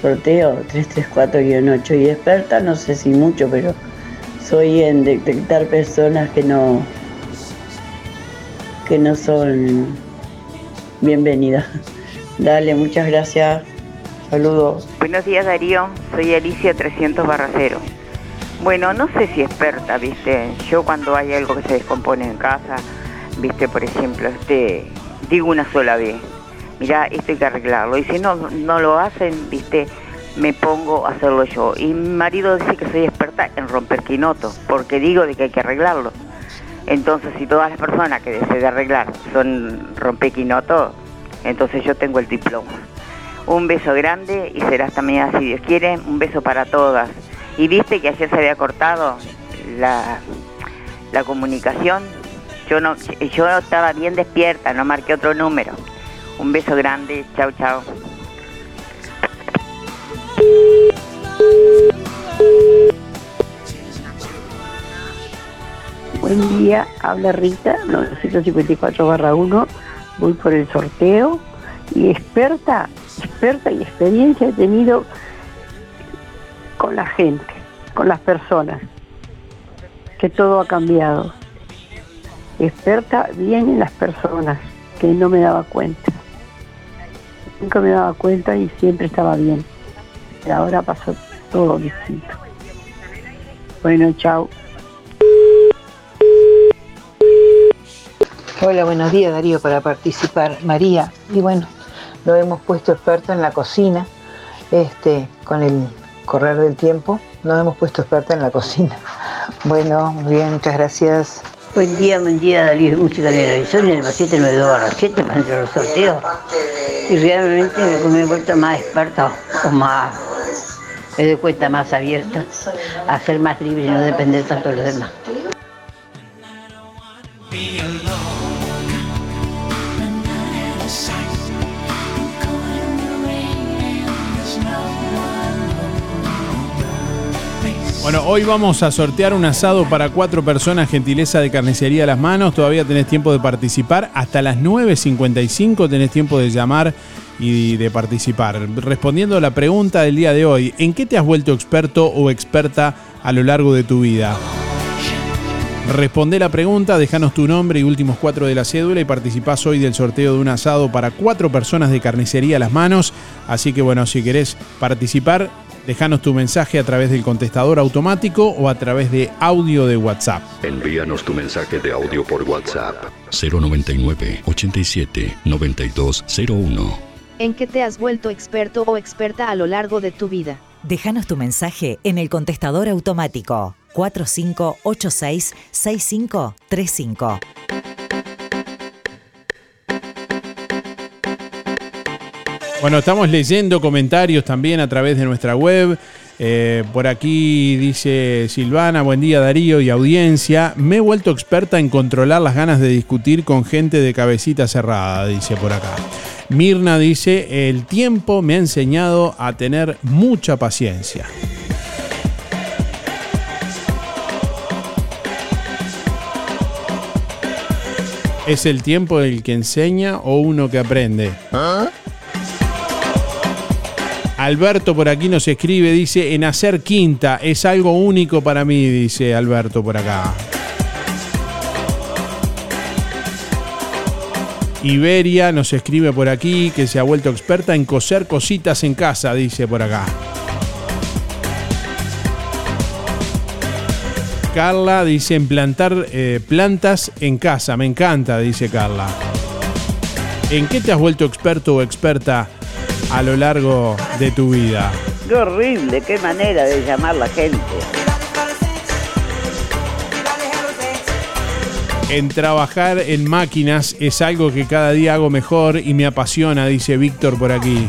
sorteo 334-8 y experta, no sé si mucho, pero soy en detectar personas que no que no son bienvenidas. Dale, muchas gracias. Saludos. Buenos días Darío, soy Alicia 300 barra 0. Bueno, no sé si experta, viste. Yo cuando hay algo que se descompone en casa, viste, por ejemplo, este, digo una sola vez, mira, esto hay que arreglarlo. Y si no, no lo hacen, viste, me pongo a hacerlo yo. Y mi marido dice que soy experta en romper quinotos, porque digo de que hay que arreglarlo. Entonces, si todas las personas que deseen arreglar son rompequinotos, entonces yo tengo el diploma. Un beso grande y será hasta mañana si Dios quiere. Un beso para todas. Y viste que ayer se había cortado la, la comunicación. Yo no, yo estaba bien despierta, no marqué otro número. Un beso grande, chao, chao. Buen día, habla Rita, 954 barra 1, voy por el sorteo y experta, experta y experiencia he tenido con la gente, con las personas, que todo ha cambiado. Experta bien en las personas, que no me daba cuenta. Nunca me daba cuenta y siempre estaba bien. Y ahora pasó todo distinto. Bueno, chao. Hola, buenos días Darío, para participar. María, y bueno, lo hemos puesto experto en la cocina, este, con el correr del tiempo, nos hemos puesto experta en la cocina. [laughs] Bueno, muy bien, muchas gracias. Buen día, buen día, Darío, música de televisión, en el 792 barra 7, para entre los sorteos. Y realmente me, he vuelto más experta o más, me doy cuenta más abierta a ser más libre y no depender tanto de los demás. Bueno, hoy vamos a sortear un asado para cuatro personas, gentileza de carnicería a las manos. Todavía tenés tiempo de participar. Hasta las 9.55 tenés tiempo de llamar y de participar. Respondiendo a la pregunta del día de hoy, ¿en qué te has vuelto experto o experta a lo largo de tu vida? Responde la pregunta, déjanos tu nombre y últimos cuatro de la cédula y participás hoy del sorteo de un asado para cuatro personas de carnicería a las manos. Así que bueno, si querés participar, déjanos tu mensaje a través del contestador automático o a través de audio de WhatsApp. Envíanos tu mensaje de audio por WhatsApp 099 87 9201. ¿En qué te has vuelto experto o experta a lo largo de tu vida? Déjanos tu mensaje en el contestador automático 4586 6535. Bueno, estamos leyendo comentarios también a través de nuestra web. Eh, por aquí dice Silvana, buen día Darío y audiencia. Me he vuelto experta en controlar las ganas de discutir con gente de cabecita cerrada, dice por acá. Mirna dice, el tiempo me ha enseñado a tener mucha paciencia. ¿Es el tiempo el que enseña o uno que aprende? Alberto por aquí nos escribe, dice, en hacer quinta es algo único para mí, dice Alberto por acá. Iberia nos escribe por aquí que se ha vuelto experta en coser cositas en casa, dice por acá. Carla dice en plantar eh, plantas en casa, me encanta, dice Carla. ¿En qué te has vuelto experto o experta a lo largo de tu vida? Qué horrible, qué manera de llamar la gente. En trabajar en máquinas es algo que cada día hago mejor y me apasiona, dice Víctor por aquí.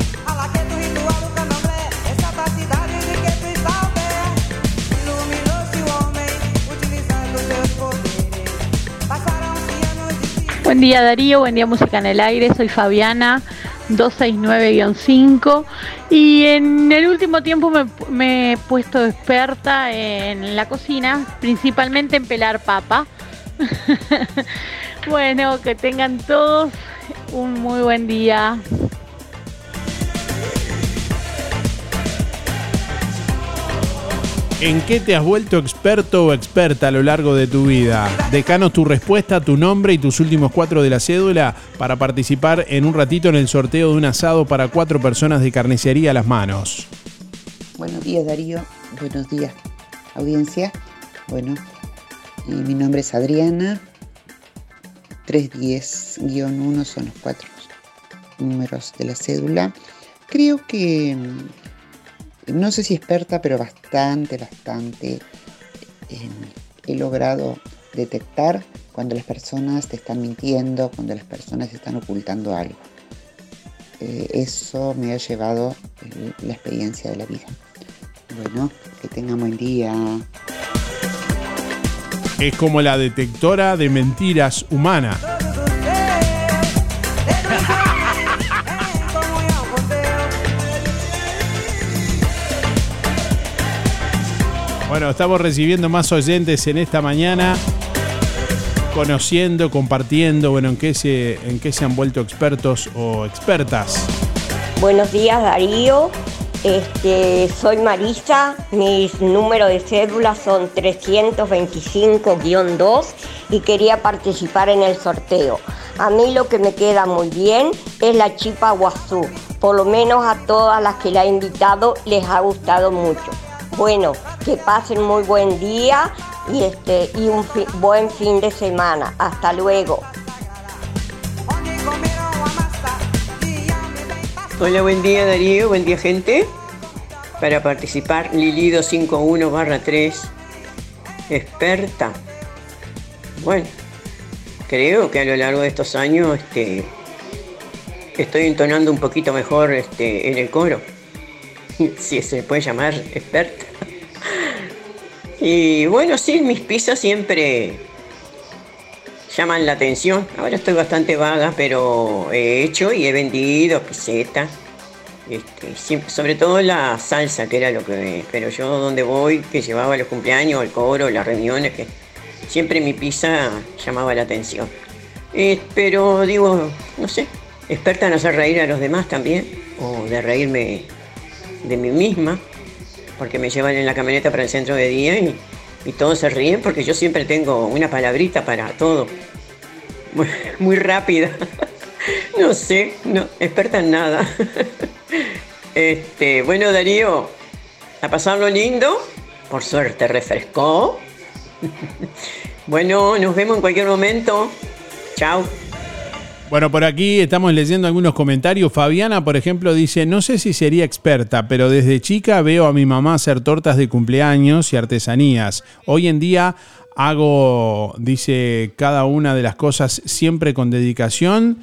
Buen día Darío, buen día Música en el Aire, soy Fabiana 269-5 y en el último tiempo me, he puesto experta en la cocina, principalmente en pelar papa. [laughs] bueno, que tengan todos un muy buen día. ¿En qué te has vuelto experto o experta a lo largo de tu vida? Dejanos tu respuesta, tu nombre y tus últimos cuatro de la cédula para participar en un ratito en el sorteo de un asado para cuatro personas de carnicería a las manos. Buenos días Darío, buenos días audiencia. Bueno, y mi nombre es Adriana. 310-1 son los cuatro números de la cédula. Creo que no sé si experta, pero bastante, bastante eh, he logrado detectar cuando las personas te están mintiendo, cuando las personas están ocultando algo. Eh, eso me ha llevado eh, la experiencia de la vida. Bueno, que tengan buen día. Es como la detectora de mentiras humana. Bueno, estamos recibiendo más oyentes en esta mañana. conociendo, compartiendo, bueno, en qué se, en qué se han vuelto expertos o expertas. Buenos días Darío, este, soy Marisa, mis números de cédula son 325-2 y quería participar en el sorteo. A mí lo que me queda muy bien es la chipa guazú, por lo menos a todas las que la he invitado les ha gustado mucho. Bueno, que pasen muy buen día y, este, y un buen fin de semana. Hasta luego. Hola, buen día Darío, buen día gente. Para participar, Lili 251 barra 3, experta. Bueno, creo que a lo largo de estos años este, estoy entonando un poquito mejor este, en el coro, [laughs] si se puede llamar experta. Y bueno, sí, mis pizzas siempre llaman la atención. Ahora estoy bastante vaga, pero he hecho y he vendido pisetas. Este, sobre todo la salsa, que era lo que... Pero yo donde voy, que llevaba los cumpleaños, el coro, las reuniones, que siempre mi pizza llamaba la atención. Eh, pero digo, no sé, experta en hacer reír a los demás también, o de reírme de mí misma, porque me llevan en la camioneta para el centro de día y, y todos se ríen porque yo siempre tengo una palabrita para todo, muy, rápida. [laughs] No sé, no, experta en nada. [laughs] Este, bueno, Darío, a pasarlo lindo. Por suerte refrescó. [laughs] Bueno, nos vemos en cualquier momento. Chao. Bueno, por aquí estamos leyendo algunos comentarios. Fabiana, por ejemplo, dice, no sé si sería experta, pero desde chica veo a mi mamá hacer tortas de cumpleaños y artesanías. Hoy en día hago, dice, cada una de las cosas siempre con dedicación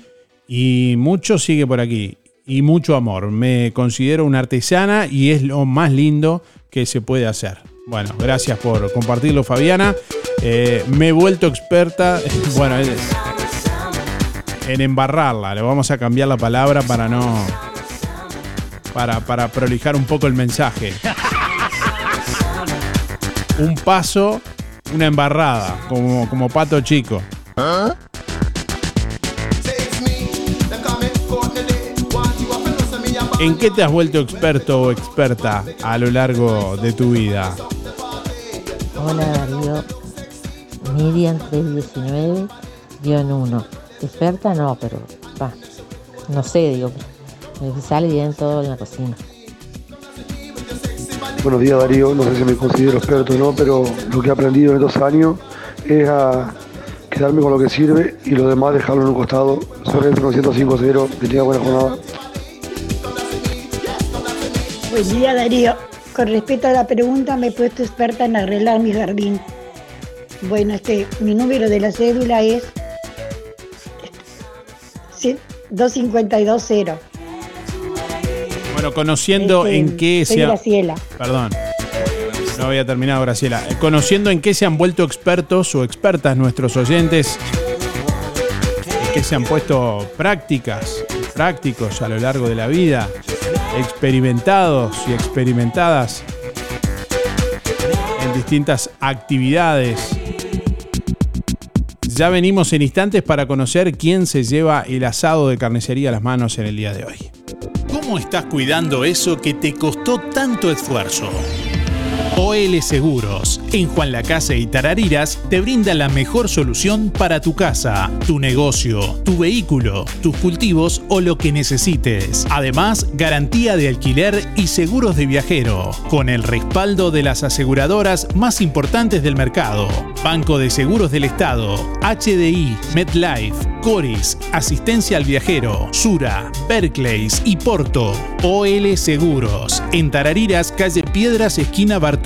y mucho sigue por aquí. Y mucho amor. Me considero una artesana y es lo más lindo que se puede hacer. Bueno, gracias por compartirlo, Fabiana. Eh, me he vuelto experta. [laughs] Bueno, es- en embarrarla. Le vamos a cambiar la palabra para no. Para, para prolijar un poco el mensaje. Un paso, una embarrada, como, como pato chico. ¿En qué te has vuelto experto o experta a lo largo de tu vida? Hola Darío, Miriam 319-1. Experta no, pero va, no sé, digo, me sale bien todo en la cocina. Buenos días Darío, no sé si me considero experto o no, pero lo que he aprendido en estos años es a quedarme con lo que sirve y lo demás dejarlo en un costado. Soy Renzo 905 que tenga buena jornada. Buen día Darío. Con respecto a la pregunta, me he puesto experta en arreglar mi jardín. Bueno, este, mi número de la cédula es 2520. Bueno, conociendo Este, en qué se ha- Graciela. Perdón. No había terminado, Graciela. Eh, Conociendo en qué se han vuelto expertos o expertas nuestros oyentes, en qué se han puesto prácticas, prácticos a lo largo de la vida, experimentados y experimentadas en distintas actividades. Ya venimos en instantes para conocer quién se lleva el asado de carnicería a las manos en el día de hoy. ¿Cómo estás cuidando eso que te costó tanto esfuerzo? OL Seguros, en Juan Lacase y Tarariras, te brinda la mejor solución para tu casa, tu negocio, tu vehículo, tus cultivos o lo que necesites. Además, garantía de alquiler y seguros de viajero, con el respaldo de las aseguradoras más importantes del mercado. Banco de Seguros del Estado, HDI, MedLife, Coris, Asistencia al Viajero, Sura, Berkeley y Porto. OL Seguros. En Tarariras, calle Piedras, esquina Bartolomé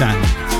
silence.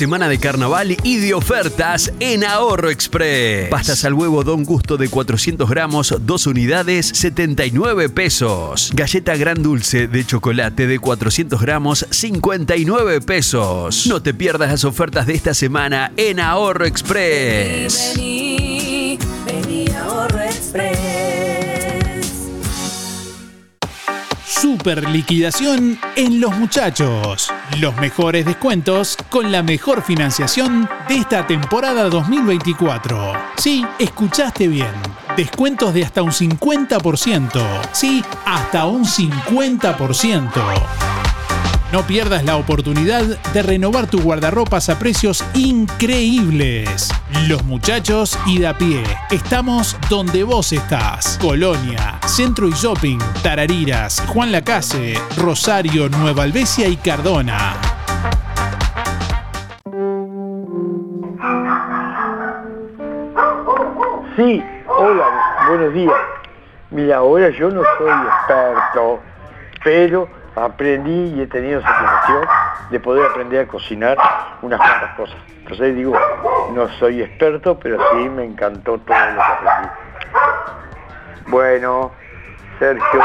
Semana de carnaval y de ofertas en Ahorro Express. Pastas al huevo Don Gusto de 400 gramos, 2 unidades, 79 pesos. Galleta Gran Dulce de chocolate de 400 gramos, 59 pesos. No te pierdas las ofertas de esta semana en Ahorro Express. Vení, vení Ahorro Express. Super liquidación en Los Muchachos. Los mejores descuentos con la mejor financiación de esta temporada 2024. Sí, escuchaste bien. Descuentos de hasta un 50%. Sí, hasta un 50%. No pierdas la oportunidad de renovar tu guardarropas a precios increíbles. Los muchachos y de a pie. Estamos donde vos estás. Colonia, Centro y Shopping, Tarariras, Juan Lacase, Rosario, Nueva Albesia y Cardona. Sí, hola, buenos días. Mira, ahora yo no soy experto, pero aprendí y he tenido satisfacción de poder aprender a cocinar unas cuantas cosas. Entonces digo, no soy experto, pero sí me encantó todo lo que aprendí. Bueno, Sergio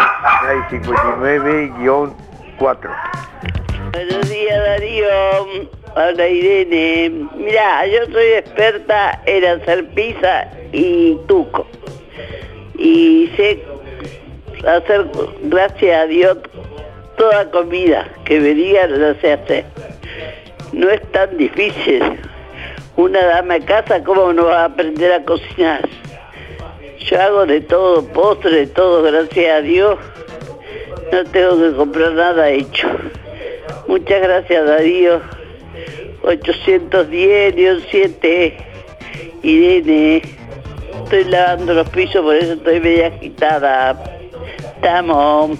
659-4. Buenos días Darío, hola Irene. Mira, yo soy experta en hacer pizza y tuco. Y sé hacer, gracias a Dios, toda comida que me digan la sé hacer. No es tan difícil. Una dama de casa, ¿cómo no va a aprender a cocinar? Yo hago de todo, postre, de todo, gracias a Dios. No tengo que comprar nada hecho. Muchas gracias, Darío. 810-7. Irene. Estoy lavando los pisos, por eso estoy media agitada. Estamos.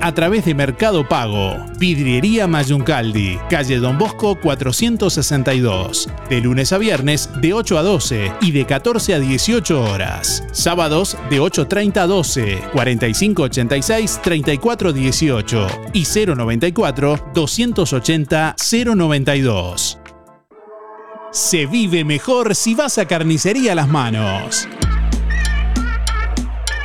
a través de Mercado Pago. Vidriería Mayuncaldi, calle Don Bosco 462. De lunes a viernes de 8 a 12 y de 14 a 18 horas. Sábados de 8.30 a 12, 4586 3418 y 094 280 092. Se vive mejor si vas a Carnicería Las Manos.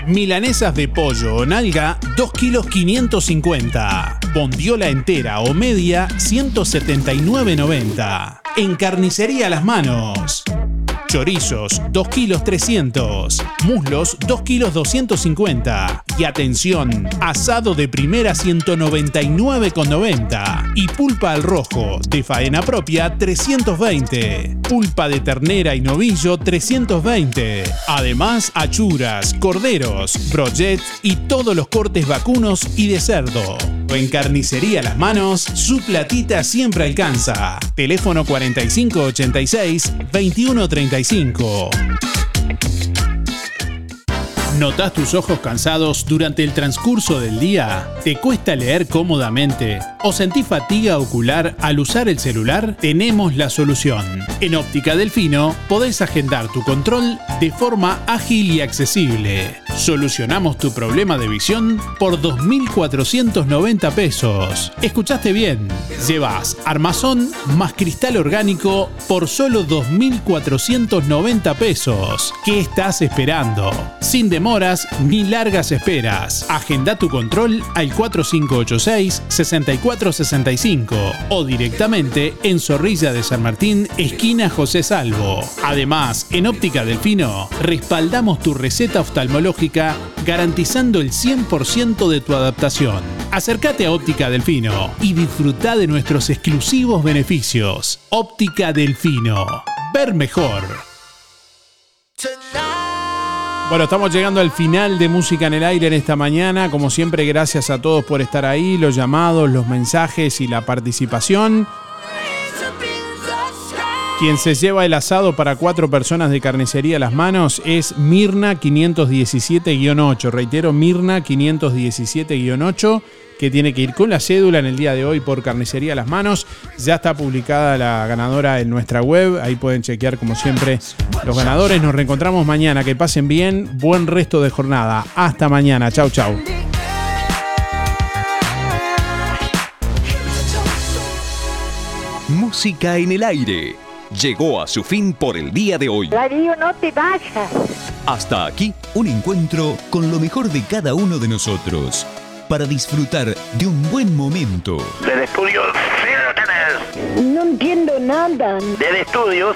Milanesas de pollo o nalga, 2 kilos 550. Bondiola entera o media, 179,90. En carnicería las manos. Chorizos, 2 kilos 300. Muslos, 2 kilos 250. Y atención, asado de primera 199,90. Y pulpa al rojo, de faena propia, 320. Pulpa de ternera y novillo, 320. Además, achuras, corderos, brochet y todos los cortes vacunos y de cerdo. En Carnicería Las Manos, su platita siempre alcanza. Teléfono 4586-2135. ¿Notas tus ojos cansados durante el transcurso del día? ¿Te cuesta leer cómodamente? ¿O sentís fatiga ocular al usar el celular? Tenemos la solución. En Óptica Delfino podés agendar tu control de forma ágil y accesible. Solucionamos tu problema de visión por 2.490 pesos. ¿Escuchaste bien? Llevas armazón más cristal orgánico por solo 2.490 pesos. ¿Qué estás esperando? Sin demoras ni largas esperas. Agenda tu control al 4586-6465 o directamente en Zorrilla de San Martín, esquina José Salvo. Además, en Óptica Delfino, respaldamos tu receta oftalmológica garantizando el 100% de tu adaptación. Acércate a Óptica Delfino y disfruta de nuestros exclusivos beneficios. Óptica Delfino. Ver mejor. Bueno, estamos llegando al final de Música en el Aire en esta mañana. Como siempre, gracias a todos por estar ahí, los llamados, los mensajes y la participación. Quien se lleva el asado para cuatro personas de carnicería a las manos es Mirna 517-8. Reitero, Mirna 517-8, que tiene que ir con la cédula en el día de hoy por carnicería a las manos. Ya está publicada la ganadora en nuestra web. Ahí pueden chequear, como siempre, los ganadores. Nos reencontramos mañana. Que pasen bien. Buen resto de jornada. Hasta mañana. Chau, chau. Música en el aire. Llegó a su fin por el día de hoy. Darío, no te vayas. Hasta aquí, un encuentro con lo mejor de cada uno de nosotros. Para disfrutar de un buen momento. Del estudio, sí lo tenés. No entiendo nada. Del estudios,